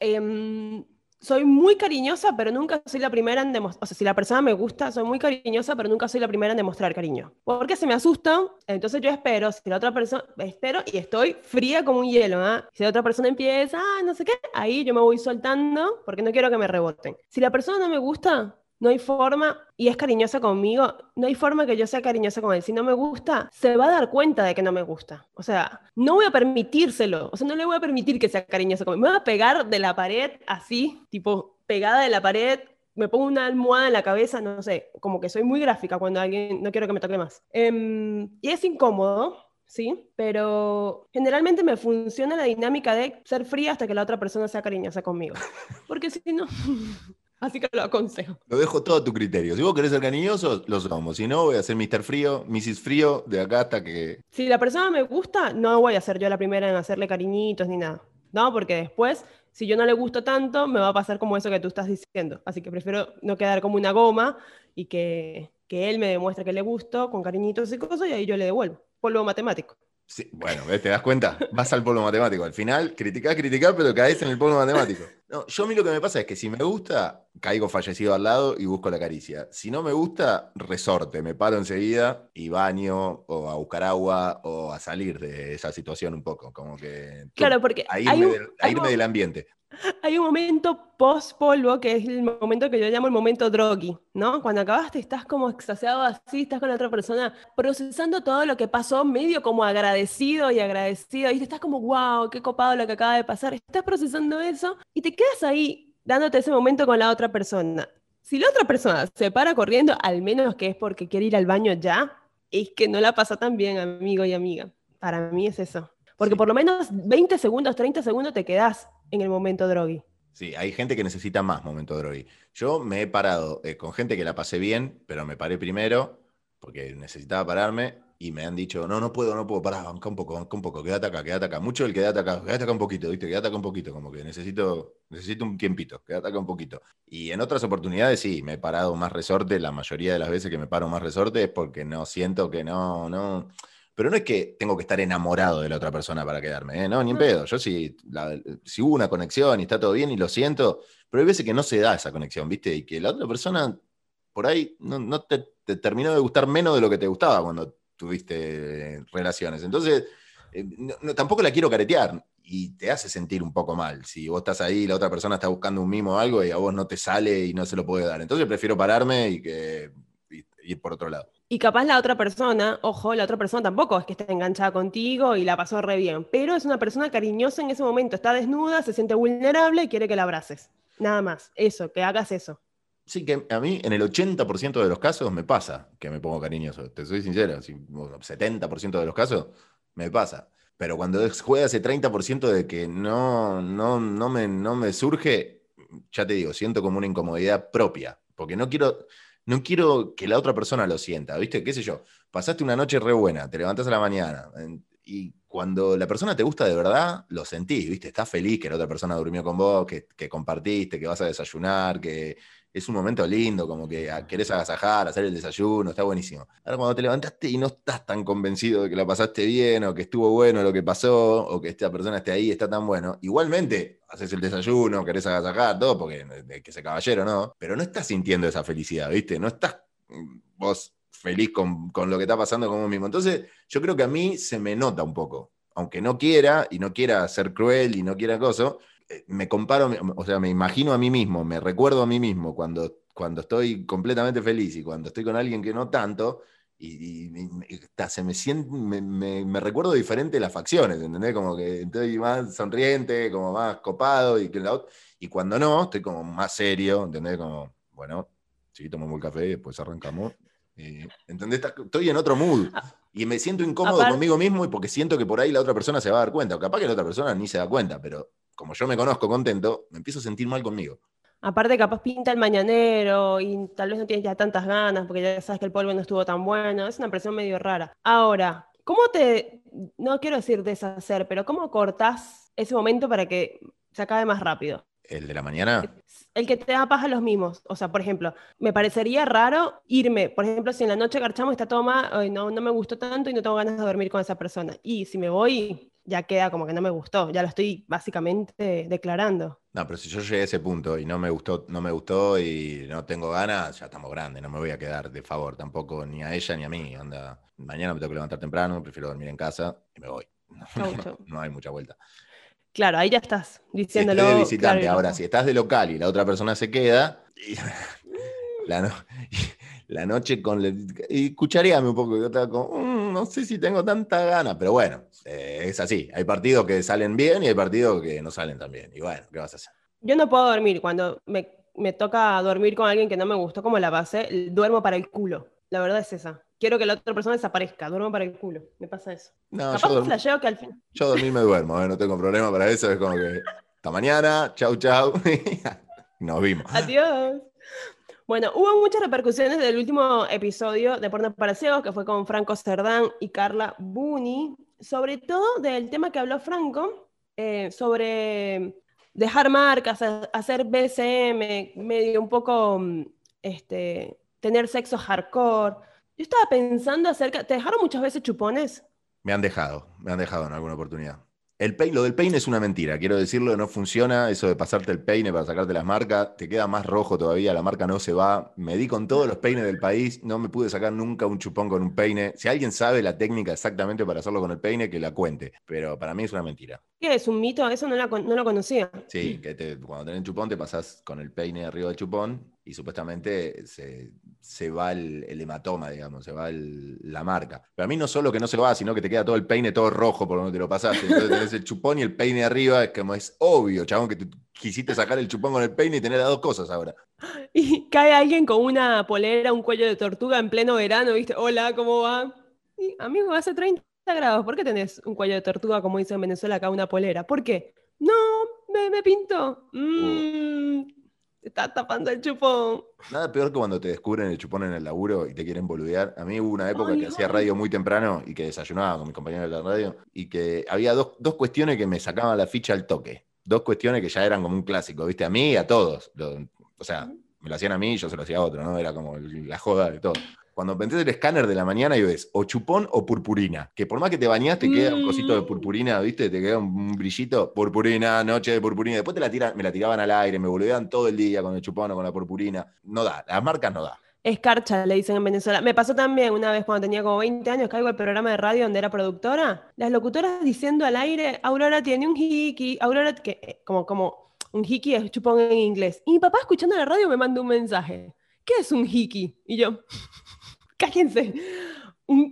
em, soy muy cariñosa, pero nunca soy la primera en demostrar. O sea, si la persona me gusta, soy muy cariñosa, pero nunca soy la primera en demostrar cariño. Porque se me asusta, entonces yo espero. Si la otra persona. Espero y estoy fría como un hielo. ¿ah? Si la otra persona empieza, ah, no sé qué, ahí yo me voy soltando porque no quiero que me reboten. Si la persona no me gusta, no hay forma, y es cariñosa conmigo, no hay forma que yo sea cariñosa con él. Si no me gusta, se va a dar cuenta de que no me gusta. O sea, no voy a permitírselo. O sea, no le voy a permitir que sea cariñosa conmigo. Me voy a pegar de la pared así, tipo pegada de la pared, me pongo una almohada en la cabeza, no sé, como que soy muy gráfica cuando alguien, no quiero que me toque más. Em, y es incómodo, ¿sí? Pero generalmente me funciona la dinámica de ser fría hasta que la otra persona sea cariñosa conmigo. Porque si no... [laughs] Así que lo aconsejo. Lo dejo todo a tu criterio. Si vos querés ser cariñoso, lo somos. Si no, voy a ser Mr. Frío, Mrs. Frío, de acá hasta que. Si la persona me gusta, no voy a ser yo la primera en hacerle cariñitos ni nada. No, porque después, si yo no le gusto tanto, me va a pasar como eso que tú estás diciendo. Así que prefiero no quedar como una goma y que, que él me demuestre que le gusto con cariñitos y cosas y ahí yo le devuelvo. Polvo matemático. Sí, bueno, ¿te das cuenta? Vas al polvo matemático. Al final, criticás, criticás, pero caes en el polvo matemático. No, yo a mí lo que me pasa es que si me gusta, caigo fallecido al lado y busco la caricia. Si no me gusta, resorte, me paro enseguida y baño o a buscar agua o a salir de esa situación un poco. Como que. Claro, porque. A irme, del, a irme del ambiente. Hay un momento post-polvo que es el momento que yo llamo el momento droggy, ¿no? Cuando acabaste estás como extasiado así, estás con la otra persona procesando todo lo que pasó, medio como agradecido y agradecido, y estás como, wow, qué copado lo que acaba de pasar. Estás procesando eso y te quedas ahí dándote ese momento con la otra persona. Si la otra persona se para corriendo, al menos que es porque quiere ir al baño ya, es que no la pasa tan bien, amigo y amiga. Para mí es eso. Porque por lo menos 20 segundos, 30 segundos te quedas en el momento drogui. Sí, hay gente que necesita más momento drogui. Yo me he parado eh, con gente que la pasé bien, pero me paré primero porque necesitaba pararme y me han dicho, no, no puedo, no puedo, parar, banca un poco, banca un poco, quédate acá, quédate acá. Mucho el quédate acá, quédate acá un poquito, ¿viste? Quédate acá un poquito, como que necesito, necesito un tiempito, quédate acá un poquito. Y en otras oportunidades sí, me he parado más resorte, la mayoría de las veces que me paro más resorte es porque no siento que no, no pero no es que tengo que estar enamorado de la otra persona para quedarme, ¿eh? no, ni en pedo. Yo si, si hubo una conexión y está todo bien y lo siento, pero hay veces que no se da esa conexión, ¿viste? Y que la otra persona por ahí no, te, terminó de gustar menos de lo que te gustaba cuando tuviste relaciones. Entonces, eh, tampoco la quiero caretear y te hace sentir un poco mal. Si vos estás ahí y la otra persona está buscando un mimo o algo y a vos no te sale y no se lo puede dar. Entonces prefiero pararme y que ir por otro lado. Y capaz la otra persona, ojo, la otra persona tampoco es que esté enganchada contigo y la pasó re bien, pero es una persona cariñosa en ese momento, está desnuda, se siente vulnerable y quiere que la abraces. Nada más, eso, que hagas eso. Sí, que a mí en el 80% de los casos me pasa que me pongo cariñoso, te soy sincero, 70% de los casos me pasa. Pero cuando juega ese 30% de que no, no, no, me, no me surge, ya te digo, siento como una incomodidad propia, porque no quiero, no quiero que la otra persona lo sienta, ¿viste? ¿Qué sé yo? Pasaste una noche re buena, te levantás a la mañana y cuando la persona te gusta de verdad, lo sentís, ¿viste? Estás feliz que la otra persona durmió con vos, que, que compartiste, que vas a desayunar, que, es un momento lindo, como que ah, querés agasajar, hacer el desayuno, está buenísimo. Ahora, cuando te levantaste y no estás tan convencido de que la pasaste bien, o que estuvo bueno lo que pasó, o que esta persona esté ahí, está tan bueno, igualmente haces el desayuno, querés agasajar, todo, porque que ese caballero, ¿no? Pero no estás sintiendo esa felicidad, ¿viste? No estás mm, vos feliz con, con lo que está pasando con vos mismo. Entonces, yo creo que a mí se me nota un poco. Aunque no quiera, y no quiera ser cruel, y no quiera eh, me comparo, o sea, me imagino a mí mismo, me recuerdo a mí mismo cuando, cuando estoy completamente feliz y cuando estoy con alguien que no tanto, y, se me, siente, me, recuerdo diferente las facciones, ¿entendés? Como que estoy más sonriente, como más copado, y, que y cuando no, estoy como más serio, ¿entendés? Como, bueno, sí, tomamos el café y después arrancamos. ¿Entendés? Estoy en otro mood. Y me siento incómodo conmigo mismo y porque siento que por ahí la otra persona se va a dar cuenta. O capaz que la otra persona ni se da cuenta, pero como yo me conozco contento, me empiezo a sentir mal conmigo. Aparte, capaz pinta el mañanero y tal vez no tienes ya tantas ganas porque ya sabes que el polvo no estuvo tan bueno. Es una presión medio rara. Ahora, ¿cómo te, no quiero decir deshacer, pero cómo cortás ese momento para que se acabe más rápido? ¿El de la mañana? El que te da paja los mismos. O sea, por ejemplo, me parecería raro irme, por ejemplo, si en la noche garchamos esta toma, no, no me gustó tanto y no tengo ganas de dormir con esa persona. Y si me voy, ya queda como que no me gustó, ya lo estoy básicamente declarando. No, pero si yo llegué a ese punto y no me gustó, no me gustó y no tengo ganas, ya estamos grandes, no me voy a quedar de favor tampoco ni a ella ni a mí. Anda, mañana me tengo que levantar temprano, prefiero dormir en casa y me voy. [laughs] No, hay mucha vuelta. Claro, ahí ya estás diciéndolo. Si de visitante, ahora si estás de local y la otra persona se queda, [laughs] la, no, la noche con... y escucharíame un poco, yo estaba como, mm, no sé si tengo tanta gana, pero bueno, eh, es así. Hay partidos que salen bien y hay partidos que no salen tan bien. Y bueno, ¿qué vas a hacer? Yo no puedo dormir cuando me me toca dormir con alguien que no me gustó como la base, duermo para el culo. La verdad es esa. Quiero que la otra persona desaparezca, duermo para el culo. Me pasa eso. No, Capaz yo, dorm- flasheo que al fin. yo dormir me duermo, ¿eh? no tengo problema para eso. Es como que hasta mañana, chau, chau. [laughs] Nos vimos. Adiós. Bueno, hubo muchas repercusiones del último episodio de Porno para Ciegos, que fue con Franco Cerdán y Carla Buni, sobre todo del tema que habló Franco, eh, sobre dejar marcas, hacer BCM, medio un poco, mm, este, tener sexo hardcore. Yo estaba pensando acerca, ¿te dejaron muchas veces chupones? Me han dejado, me han dejado en alguna oportunidad. El peine, lo del peine es una mentira, quiero decirlo, no funciona eso de pasarte el peine para sacarte las marcas, te queda más rojo todavía, la marca no se va. Me di con todos los peines del país, no me pude sacar nunca un chupón con un peine. Si alguien sabe la técnica exactamente para hacerlo con el peine, que la cuente, pero para mí es una mentira. ¿Qué es un mito? Eso no, la no lo conocía. Sí, que te- cuando tenés chupón te pasás con el peine arriba del chupón y supuestamente se, se va el, el hematoma, digamos, se va el- la marca. Pero a mí no solo que no se va, sino que te queda todo el peine todo rojo por donde te lo pasaste. Entonces [laughs] tenés el chupón y el peine arriba, es como es obvio, chabón, que tú quisiste sacar el chupón con el peine y tener las dos cosas ahora. [laughs] Y cae alguien con una polera, un cuello de tortuga en pleno verano, ¿viste? Hola, ¿cómo va? Y, amigo, hace 30 grados, ¿por qué tenés un cuello de tortuga, como dicen en Venezuela, acá una polera? ¿Por qué? No, me, me pinto. Mm, te está tapando el chupón. Nada peor que cuando te descubren el chupón en el laburo y te quieren boludear. A mí hubo una época Ay, que hacía radio muy temprano y que desayunaba con mis compañeros de la radio y que había dos, dos cuestiones que me sacaban la ficha al toque. Dos cuestiones que ya eran como un clásico, ¿viste? A mí y a todos. Lo- o sea, me lo hacían a mí y yo se lo hacía a otro, ¿no? Era como la joda de todo. Cuando pensé el escáner de la mañana y ves o chupón o purpurina, que por más que te bañás te queda un cosito de Mm. purpurina, ¿viste? Te queda un, brillito, purpurina, noche de purpurina. Después te la tiran, me la tiraban al aire, me boludeaban todo el día con el chupón o con la purpurina. No da, las marcas no da. Escarcha, le dicen en Venezuela. Me pasó también una vez cuando tenía como 20 años, caigo al programa de radio donde era productora, las locutoras diciendo al aire, Aurora tiene un hiki, Aurora, que eh, como, como un hiki es chupón en inglés. Y mi papá escuchando la radio me manda un mensaje. ¿Qué es un hiki? Y yo, cállense.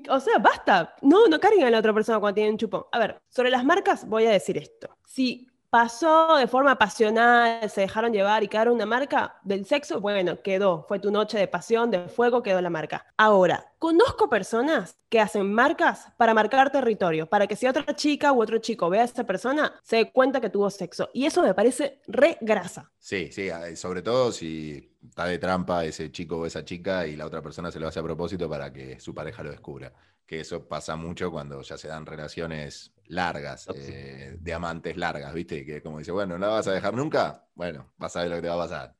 O sea, basta. No, no carguen a la otra persona cuando tienen chupón. A ver, sobre las marcas voy a decir esto. Si pasó de forma pasional, se dejaron llevar y quedaron una marca del sexo, bueno, quedó. Fue tu noche de pasión, de fuego, quedó la marca. Ahora, conozco personas que hacen marcas para marcar territorio, para que si otra chica u otro chico ve a esa persona, se dé cuenta que tuvo sexo. Y eso me parece re grasa. Sí, sí, eh, sobre todo si está de trampa ese chico o esa chica y la otra persona se lo hace a propósito para que su pareja lo descubra. Que eso pasa mucho cuando ya se dan relaciones largas, eh, de amantes largas, ¿viste? Que como dice, bueno, ¿no la vas a dejar nunca? Bueno, vas a ver lo que te va a pasar.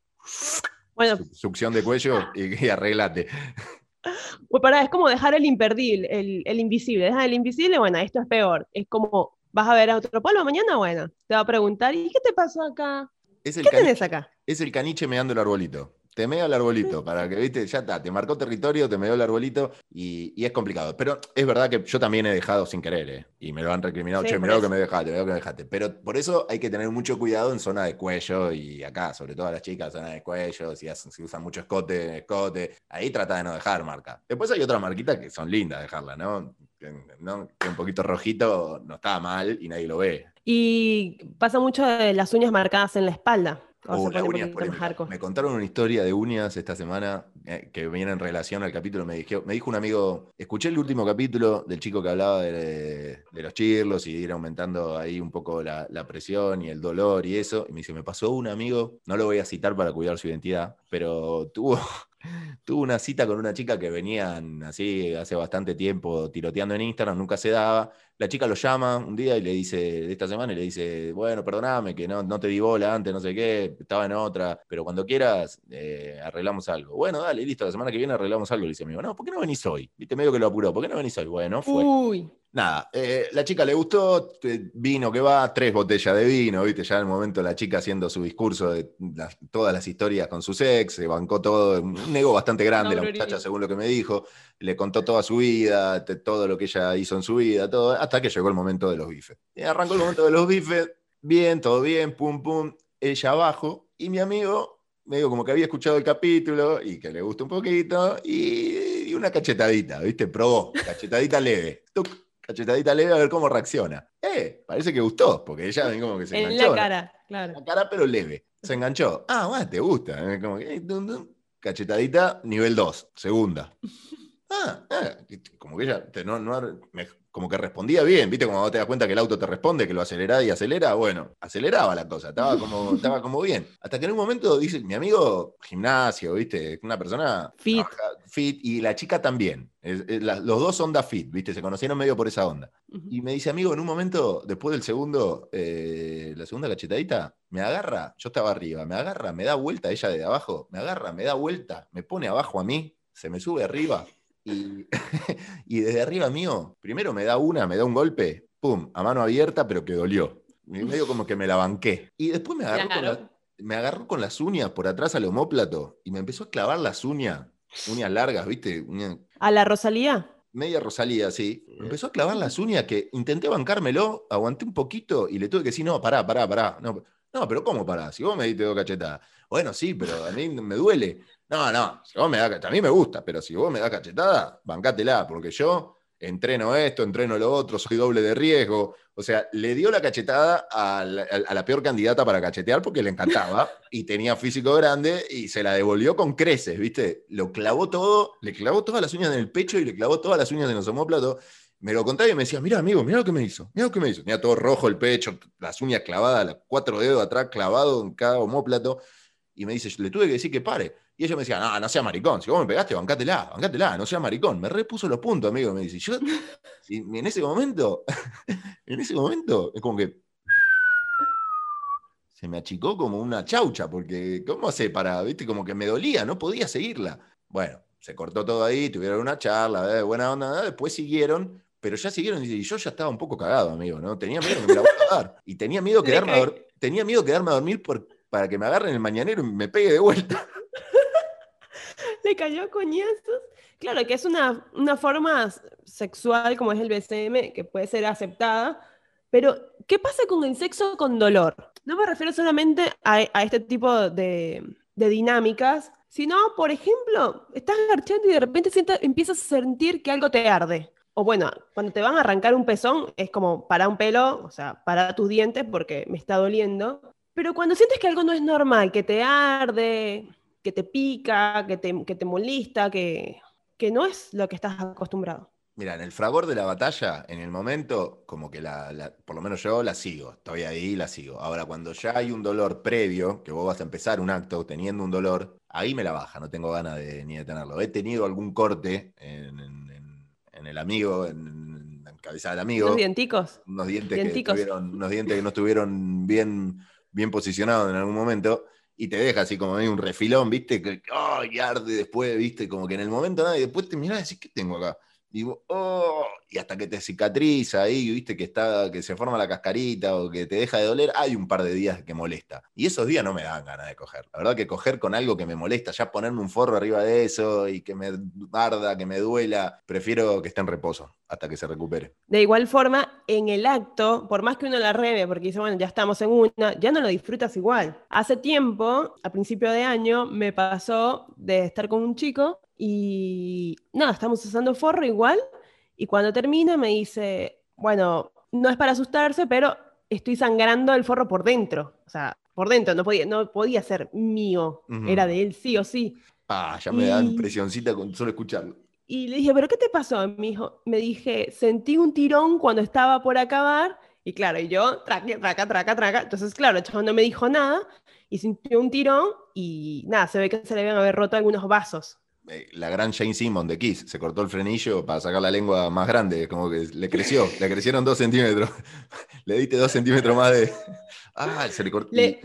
Bueno, Su- Succión de cuello y, y arreglate. [laughs] pues para, es como dejar el imperdible, el, el invisible. Dejar el invisible, bueno, esto es peor. Es como, vas a ver a otro pueblo mañana, bueno, te va a preguntar, ¿y qué te pasó acá? Es el, ¿Qué tenés acá? es el caniche meando el arbolito. Te mea el arbolito para que, viste, ya está, te marcó territorio, te meó el arbolito y, y es complicado. Pero es verdad que yo también he dejado sin querer, ¿eh? Y me lo han recriminado, Sí, che, mirá lo que me dejaste, mirá lo que me dejaste. Pero por eso hay que tener mucho cuidado en zona de cuello y acá, sobre todo a las chicas, zona de cuello, si, hacen- si usan mucho escote, escote, ahí trata de no dejar marca. Después hay otras marquitas que son lindas dejarlas, ¿no? Que, ¿no? que un poquito rojito no está mal y nadie lo ve. Y pasa mucho de las uñas marcadas en la espalda. Me contaron una historia de uñas esta semana eh, que viene en relación al capítulo. Me dijo, me dijo un amigo, escuché el último capítulo del chico que hablaba de, de los chirlos y ir aumentando ahí un poco la, la presión y el dolor y eso. Y me dice, me pasó un amigo, no lo voy a citar para cuidar su identidad, pero tuvo, tuvo una cita con una chica que venían así hace bastante tiempo tiroteando en Instagram, nunca se daba. La chica lo llama un día y le dice, de esta semana, y le dice, bueno, perdóname, que no, no te di bola antes, no sé qué, estaba en otra, pero cuando quieras, eh, arreglamos algo. Bueno, dale, listo, la semana que viene arreglamos algo, le dice amigo. No, ¿por qué no venís hoy? Viste, medio que lo apuró, ¿por qué no venís hoy? Bueno, fue. Uy, Nada, eh, la chica le gustó, vino que va, tres botellas de vino, viste, ya en el momento la chica haciendo su discurso de las- todas las historias con su ex, se bancó todo, un ego bastante grande la muchacha según lo que me dijo, le contó toda su vida, todo lo que ella hizo en su vida, todo, hasta que llegó el momento de los bifes. Y arrancó el momento de los bifes, bien, todo bien, pum, pum, ella abajo, y mi amigo, medio como que había escuchado el capítulo y que le gustó un poquito, y, y una cachetadita, viste, probó, cachetadita leve, tuc, cachetadita leve a ver cómo reacciona. Eh, parece que gustó, porque ella como que se en enganchó. la cara, claro. La cara, pero leve. Se enganchó. Ah, bueno, te gusta. Eh, Como que. Cachetadita, nivel 2, segunda. [laughs] Ah, ah, como que ella te- no, no- me- como que respondía bien, ¿viste? Como te das cuenta que el auto te responde, que lo acelera y acelera, bueno, aceleraba la cosa, estaba como, [laughs] estaba como bien. Hasta que en un momento dice, mi amigo, gimnasio, ¿viste? Una persona Fit. fit y la chica también. Es- es la- los dos onda fit, ¿viste? Se conocieron medio por esa onda. Y me dice, amigo, en un momento, después del segundo, eh, la segunda cachetadita, me agarra, yo estaba arriba, me agarra, me da vuelta ella de abajo, me agarra, me da vuelta, me pone abajo a mí, se me sube arriba. Y, [laughs] y desde arriba mío, primero me da una, me da un golpe, pum, a mano abierta, pero que dolió. Y medio como que me la banqué. Y después me agarró, con, la- me agarró con las uñas por atrás al homóplato y me empezó a clavar las uñas, uñas largas, ¿viste? Uñas- ¿A la Rosalía? media Rosalía, sí. Empezó a clavar las uñas que intenté bancármelo, aguanté un poquito y le tuve que decir, no, pará, pará, pará. No, no, pero ¿cómo pará? Si vos me diste dos cachetadas. Bueno, sí, pero a mí me duele. No, no, si vos me das, a mí me gusta, pero si vos me das cachetada, bancátela, porque yo entreno esto, entreno lo otro, soy doble de riesgo. O sea, le dio la cachetada a la, a la peor candidata para cachetear porque le encantaba [laughs] y tenía físico grande y se la devolvió con creces, ¿viste? Lo clavó todo, le clavó todas las uñas en el pecho y le clavó todas las uñas en los homóplatos. Me lo contaba y me decía, mira amigo, mira lo que me hizo, mira lo que me hizo. Tenía todo rojo el pecho, las uñas clavadas, los cuatro dedos atrás clavados en cada homóplato. Y me dice, le tuve que decir que pare. Y ella me decía, no, no sea maricón, si vos me pegaste, bancátela, bancátela, no sea maricón. Me repuso los puntos, amigo, me dice. Yo, [laughs] y en ese momento, [laughs] en ese momento, es como que se me achicó como una chaucha, porque ¿cómo hace para, viste, como que me dolía, no podía seguirla? Bueno, se cortó todo ahí, tuvieron una charla, eh, buena onda, después siguieron, pero ya siguieron y yo ya estaba un poco cagado, amigo, ¿no? Tenía miedo que me la vuelva a dar. Y tenía miedo, [laughs] quedarme a, tenía miedo quedarme a dormir por- para que me agarren el mañanero y me pegue de vuelta. [laughs] Le cayó coñazos. Claro, que es una, una forma sexual como es el BCM, que puede ser aceptada, pero ¿qué pasa con el sexo con dolor? No me refiero solamente a, a este tipo de, de dinámicas, sino, por ejemplo, estás garchando y de repente sienta- empiezas a sentir que algo te arde. O bueno, cuando te van a arrancar un pezón, es como para un pelo, o sea, para tus dientes porque me está doliendo. Pero cuando sientes que algo no es normal, que te arde, que te pica, que te, molesta, que, no es lo que estás acostumbrado. Mira, en el fragor de la batalla, en el momento, como que la, por lo menos yo la sigo, estoy ahí la sigo. Ahora, cuando ya hay un dolor previo, que vos vas a empezar un acto teniendo un dolor, ahí me la baja, no tengo ganas de, ni de tenerlo. He tenido algún corte en- en- el amigo, en, en la cabeza del amigo, Los dienticos. unos dientes, dienticos. que estuvieron- unos dientes que no estuvieron bien, bien posicionados en algún momento. Y te deja así como un refilón, ¿viste? Que arde después, ¿viste? Como que en el momento nada, y después te mirás y decís, ¿qué tengo acá? "Oh", y hasta que te cicatriza ahí, viste que está, que se forma la cascarita o que te deja de doler, hay un par de días que molesta. Y esos días no me dan ganas de coger. La verdad que coger con algo que me molesta, ya ponerme un forro arriba de eso y que me arda, que me duela, prefiero que esté en reposo hasta que se recupere. De igual forma, en el acto, por más que uno la reme, porque dice, bueno, ya estamos en una, ya no lo disfrutas igual. Hace tiempo, a principio de año, me pasó de estar con un chico y nada, estamos usando forro igual, y cuando termina me dice, bueno, no es para asustarse, pero estoy sangrando el forro por dentro. O sea, por dentro, no podía, no podía ser mío, era de él sí o sí. Ah, ya me da Y- impresioncita con solo escucharlo. Y le dije, ¿pero qué te pasó? Me dijo, me dije, sentí un tirón cuando estaba por acabar. Y claro, y yo, traca, traca, traca, traca. Entonces, claro, el chabón no me dijo nada y sintió un tirón y nada, se ve que se le habían haber roto algunos vasos. Eh, La gran Jane Simon de Kiss se cortó el frenillo para sacar la lengua más grande, como que le creció, le crecieron dos centímetros. [laughs] le diste dos centímetros más de. Ah, se le cortó. Le-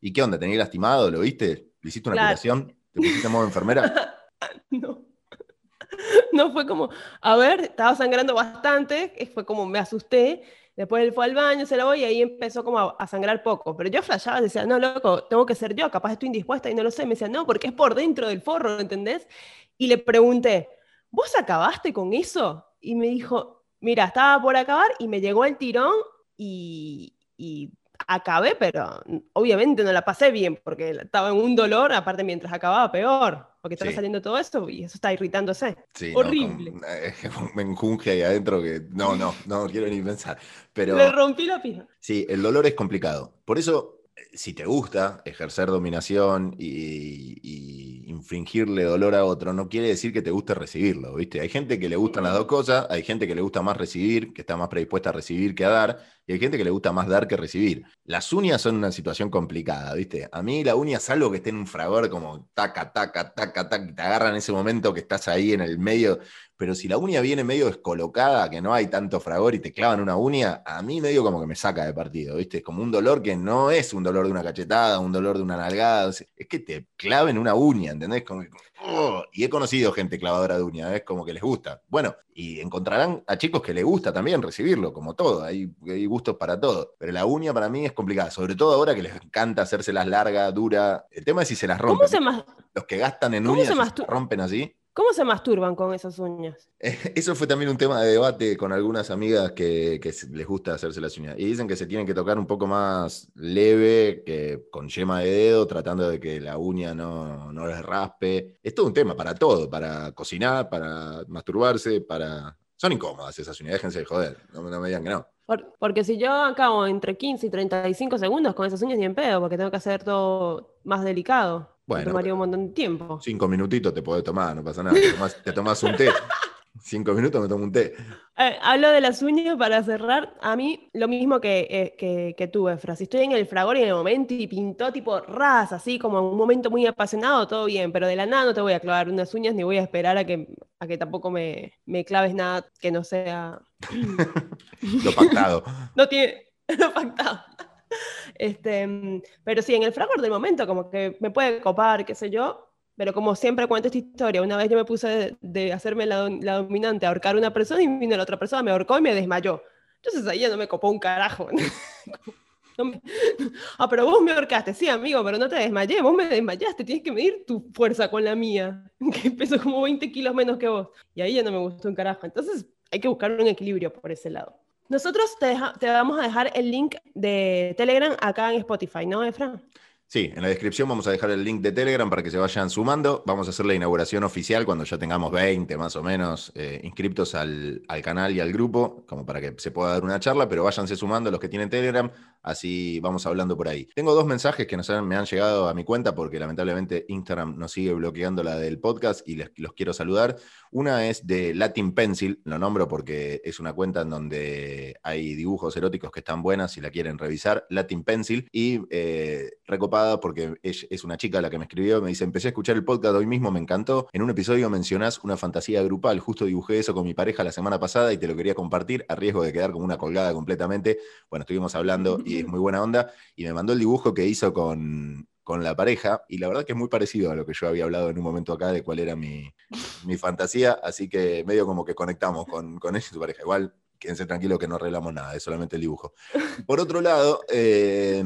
¿Y, qué onda? ¿Tenías lastimado? ¿Lo viste? ¿Le hiciste una Claro. curación? ¿Te pusiste en modo enfermera? [laughs] No. [laughs] No fue como, a ver, estaba sangrando bastante, eh, fue como me asusté. Después él fue al baño, se lavó y ahí empezó como a, sangrar poco. Pero yo flashaba, decía, no, loco, tengo que ser yo, capaz estoy indispuesta y no lo sé. Me decía, no, porque es por dentro del forro, ¿entendés? Y le pregunté, ¿vos acabaste con eso? Y me dijo, mira, estaba por acabar y me llegó el tirón y, y acabé, pero obviamente no la pasé bien porque estaba en un dolor, aparte mientras acababa peor, porque Sí. saliendo todo eso y eso está irritándose. Sí, no, Horrible. con- eh, [laughs] me enjunge ahí adentro que no, no, no quiero ni pensar. Pero Le rompí la pija. sí, el dolor es complicado. Por eso si te gusta ejercer dominación y, y, infringirle dolor a otro, no quiere decir que te guste recibirlo, ¿viste? Hay gente que le gustan las dos cosas, hay gente que le gusta más recibir, que está más predispuesta a recibir que a dar, y hay gente que le gusta más dar que recibir. Las uñas son una situación complicada, ¿viste? A mí la uña, salvo que esté en un fragor como taca, taca, taca, taca, y te agarra en ese momento que estás ahí en el medio, pero si la uña viene medio descolocada, que no hay tanto fragor y te clavan una uña, a mí medio como que me saca de partido, ¿viste? Es como un dolor que no es un dolor de una cachetada, un dolor de una nalgada, es que te claven una uña, ¿entendés? Como oh, y he conocido gente clavadora de uña, es como que les gusta. Bueno, y encontrarán a chicos que les gusta también recibirlo, como todo, hay, gustos para todo, pero la uña para mí es complicada, sobre todo ahora que les encanta hacérselas larga, dura. El tema es si se las rompen. ¿Cómo se Los que gastan en uñas se rompen así. ¿Cómo se masturban con esas uñas? Eso fue también un tema de debate con algunas amigas que, les gusta hacerse las uñas. Y dicen que se tienen que tocar un poco más leve, que con yema de dedo, tratando de que la uña no, no les raspe. Es todo un tema para todo, para cocinar, para masturbarse, para... Son incómodas esas uñas, déjense de joder, no, me digan que no. porque si yo acabo entre 15 y 35 segundos con esas uñas ni en pedo, porque tengo que hacer todo más delicado. Bueno, tomaría un montón de tiempo. Cinco minutitos te podés tomar, no pasa nada. Te tomás, un té. [laughs] Cinco minutos me tomo un té. Eh, hablo de las uñas para cerrar. A mí, lo mismo que, eh, que, que, tú, Efra. Si estoy en el fragor y en el momento y pintó tipo ras, así como en un momento muy apasionado, todo bien. Pero de la nada no te voy a clavar unas uñas ni voy a esperar a que, a que tampoco me, me claves nada que no sea. [laughs] lo pactado. [laughs] no tiene. Lo pactado. [laughs] Este, pero sí, en el fragor del momento, como que me puede copar, qué sé yo. Pero como siempre cuento esta historia, una vez yo me puse de, hacerme la, dominante, a ahorcar a una persona y vino la otra persona, me ahorcó y me desmayó. Entonces ahí ya no me copó un carajo. [laughs] [laughs] Ah, pero vos me ahorcaste, sí, amigo, pero no te desmayé, vos me desmayaste, tienes que medir tu fuerza con la mía, que peso como 20 kilos menos que vos. Y ahí ya no me gustó un carajo. Entonces hay que buscar un equilibrio por ese lado. Nosotros te, te, vamos a dejar el link de Telegram acá en Spotify, ¿no, Efra? Sí, en la descripción vamos a dejar el link de Telegram para que se vayan sumando. Vamos a hacer la inauguración oficial cuando ya tengamos 20 más o menos eh, inscriptos al, al, canal y al grupo, como para que se pueda dar una charla, pero váyanse sumando los que tienen Telegram, así vamos hablando por ahí. Tengo dos mensajes que me han llegado a mi cuenta porque lamentablemente Instagram nos sigue bloqueando la del podcast y les, los quiero saludar. Una es de Latin Pencil, lo nombro porque es una cuenta en donde hay dibujos eróticos que están buenas si la quieren revisar, Latin Pencil, y eh, recopada porque es, una chica la que me escribió, me dice, empecé a escuchar el podcast hoy mismo, me encantó, en un episodio mencionás una fantasía grupal, justo dibujé eso con mi pareja la semana pasada y te lo quería compartir a riesgo de quedar como una colgada completamente. Bueno, estuvimos hablando y es muy buena onda y me mandó el dibujo que hizo con, la pareja, y la verdad que es muy parecido a lo que yo había hablado en un momento acá de cuál era mi, fantasía, así que medio como que conectamos con, con ella y su pareja. Igual, quédense tranquilo que no arreglamos nada, es solamente el dibujo. Por otro lado, eh,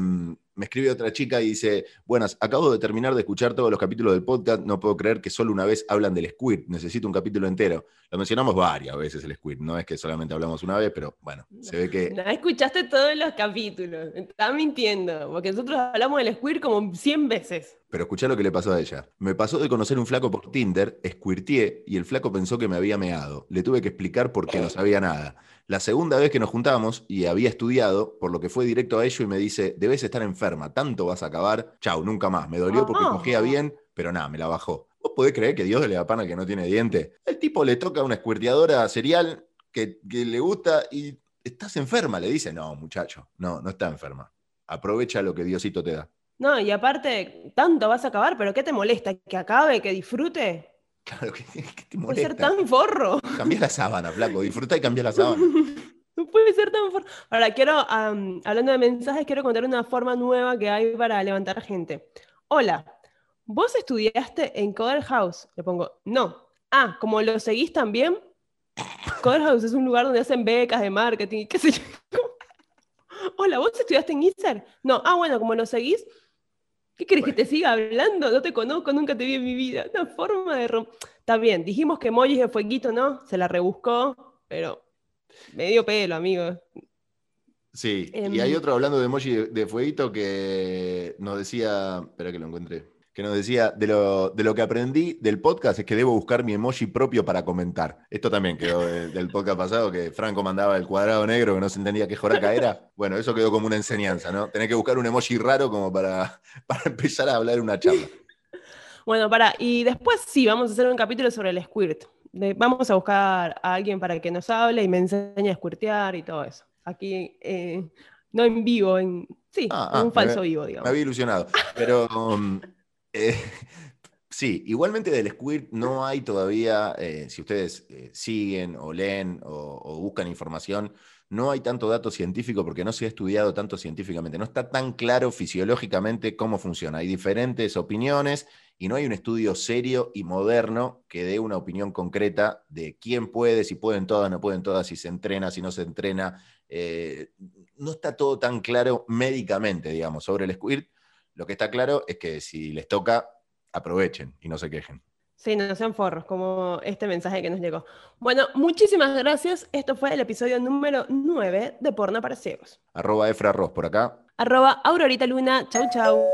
me escribe otra chica y dice, buenas, acabo de terminar de escuchar todos los capítulos del podcast, no puedo creer que solo una vez hablan del squid, necesito un capítulo entero. Lo mencionamos varias veces el squid, no es que solamente hablamos una vez, pero bueno, se ve que... No, escuchaste todos los capítulos, estás mintiendo, porque nosotros hablamos del squid como 100 veces. Pero escuchá lo que le pasó a ella. Me pasó de conocer un flaco por Tinder, squirtié, y el flaco pensó que me había meado. Le tuve que explicar por qué no sabía nada. La segunda vez que nos juntamos y había estudiado, por lo que fue directo a ello y me dice, debes estar enferma, tanto vas a acabar, chau, nunca más. Me dolió porque ah. cogía bien, pero nada, me la bajó. ¿Vos podés creer que Dios le da pana que no tiene diente? El tipo le toca a una escuerteadora serial que, que le gusta y estás enferma, le dice, no, muchacho, no, no está enferma. Aprovecha lo que Diosito te da. No, y aparte, tanto vas a acabar, pero ¿qué te molesta? ¿Que acabe, que disfrute? Claro, que, te molesta. Puede ser tan forro. Cambia la sábana, flaco. Disfruta y cambia la sábana. No [laughs] puede ser tan forro. Ahora, quiero, hablando de mensajes, quiero contar una forma nueva que hay para levantar gente. Hola, ¿vos estudiaste en Coder House? Le pongo, no. Ah, como lo seguís también. Coder House es un lugar donde hacen becas de marketing, qué sé yo. [laughs] Hola, ¿vos estudiaste en ISER? No. Ah, bueno, como lo seguís, ¿Qué querés que te siga hablando? No te conozco, nunca te vi en mi vida. Una forma de romper. Está bien, dijimos que emojis de fueguito, ¿no? Se la rebuscó, pero medio pelo, amigo. Sí, y hay em. otro hablando de emoji de, fueguito que nos decía, espera que lo encuentre, que nos decía, de lo, de lo que aprendí del podcast es que debo buscar mi emoji propio para comentar. Esto también quedó del podcast pasado, que Franco mandaba el cuadrado negro que no se entendía qué joraca era. Bueno, eso quedó como una enseñanza, ¿no? Tenés que buscar un emoji raro como para, [laughs] para empezar a hablar una charla. Bueno, para, y después sí, vamos a hacer un capítulo sobre el squirt. vamos a buscar a alguien para que nos hable y me enseñe a squirtear y todo eso. Aquí, eh, no en vivo, en, sí, ah, en un ah, falso vivo, digamos. Me había ilusionado. Pero um, eh, [laughs] sí, igualmente del squirt no hay todavía, eh, si ustedes siguen o leen o buscan información, no hay tanto dato científico porque no se ha estudiado tanto científicamente, no está tan claro fisiológicamente cómo funciona. Hay diferentes opiniones y no hay un estudio serio y moderno que dé una opinión concreta de quién puede, si pueden todas, no pueden todas, si se entrena, si no se entrena. Eh, no está todo tan claro médicamente, digamos, sobre el squirt. Lo que está claro es que si les toca, aprovechen y no se quejen. Sí, no sean forros, como este mensaje que nos llegó. Bueno, muchísimas gracias. Esto fue el episodio número 9 de Porno para Ciegos. Arroba Efra Ross por acá. Arroba Aurorita Luna. Chau, chau.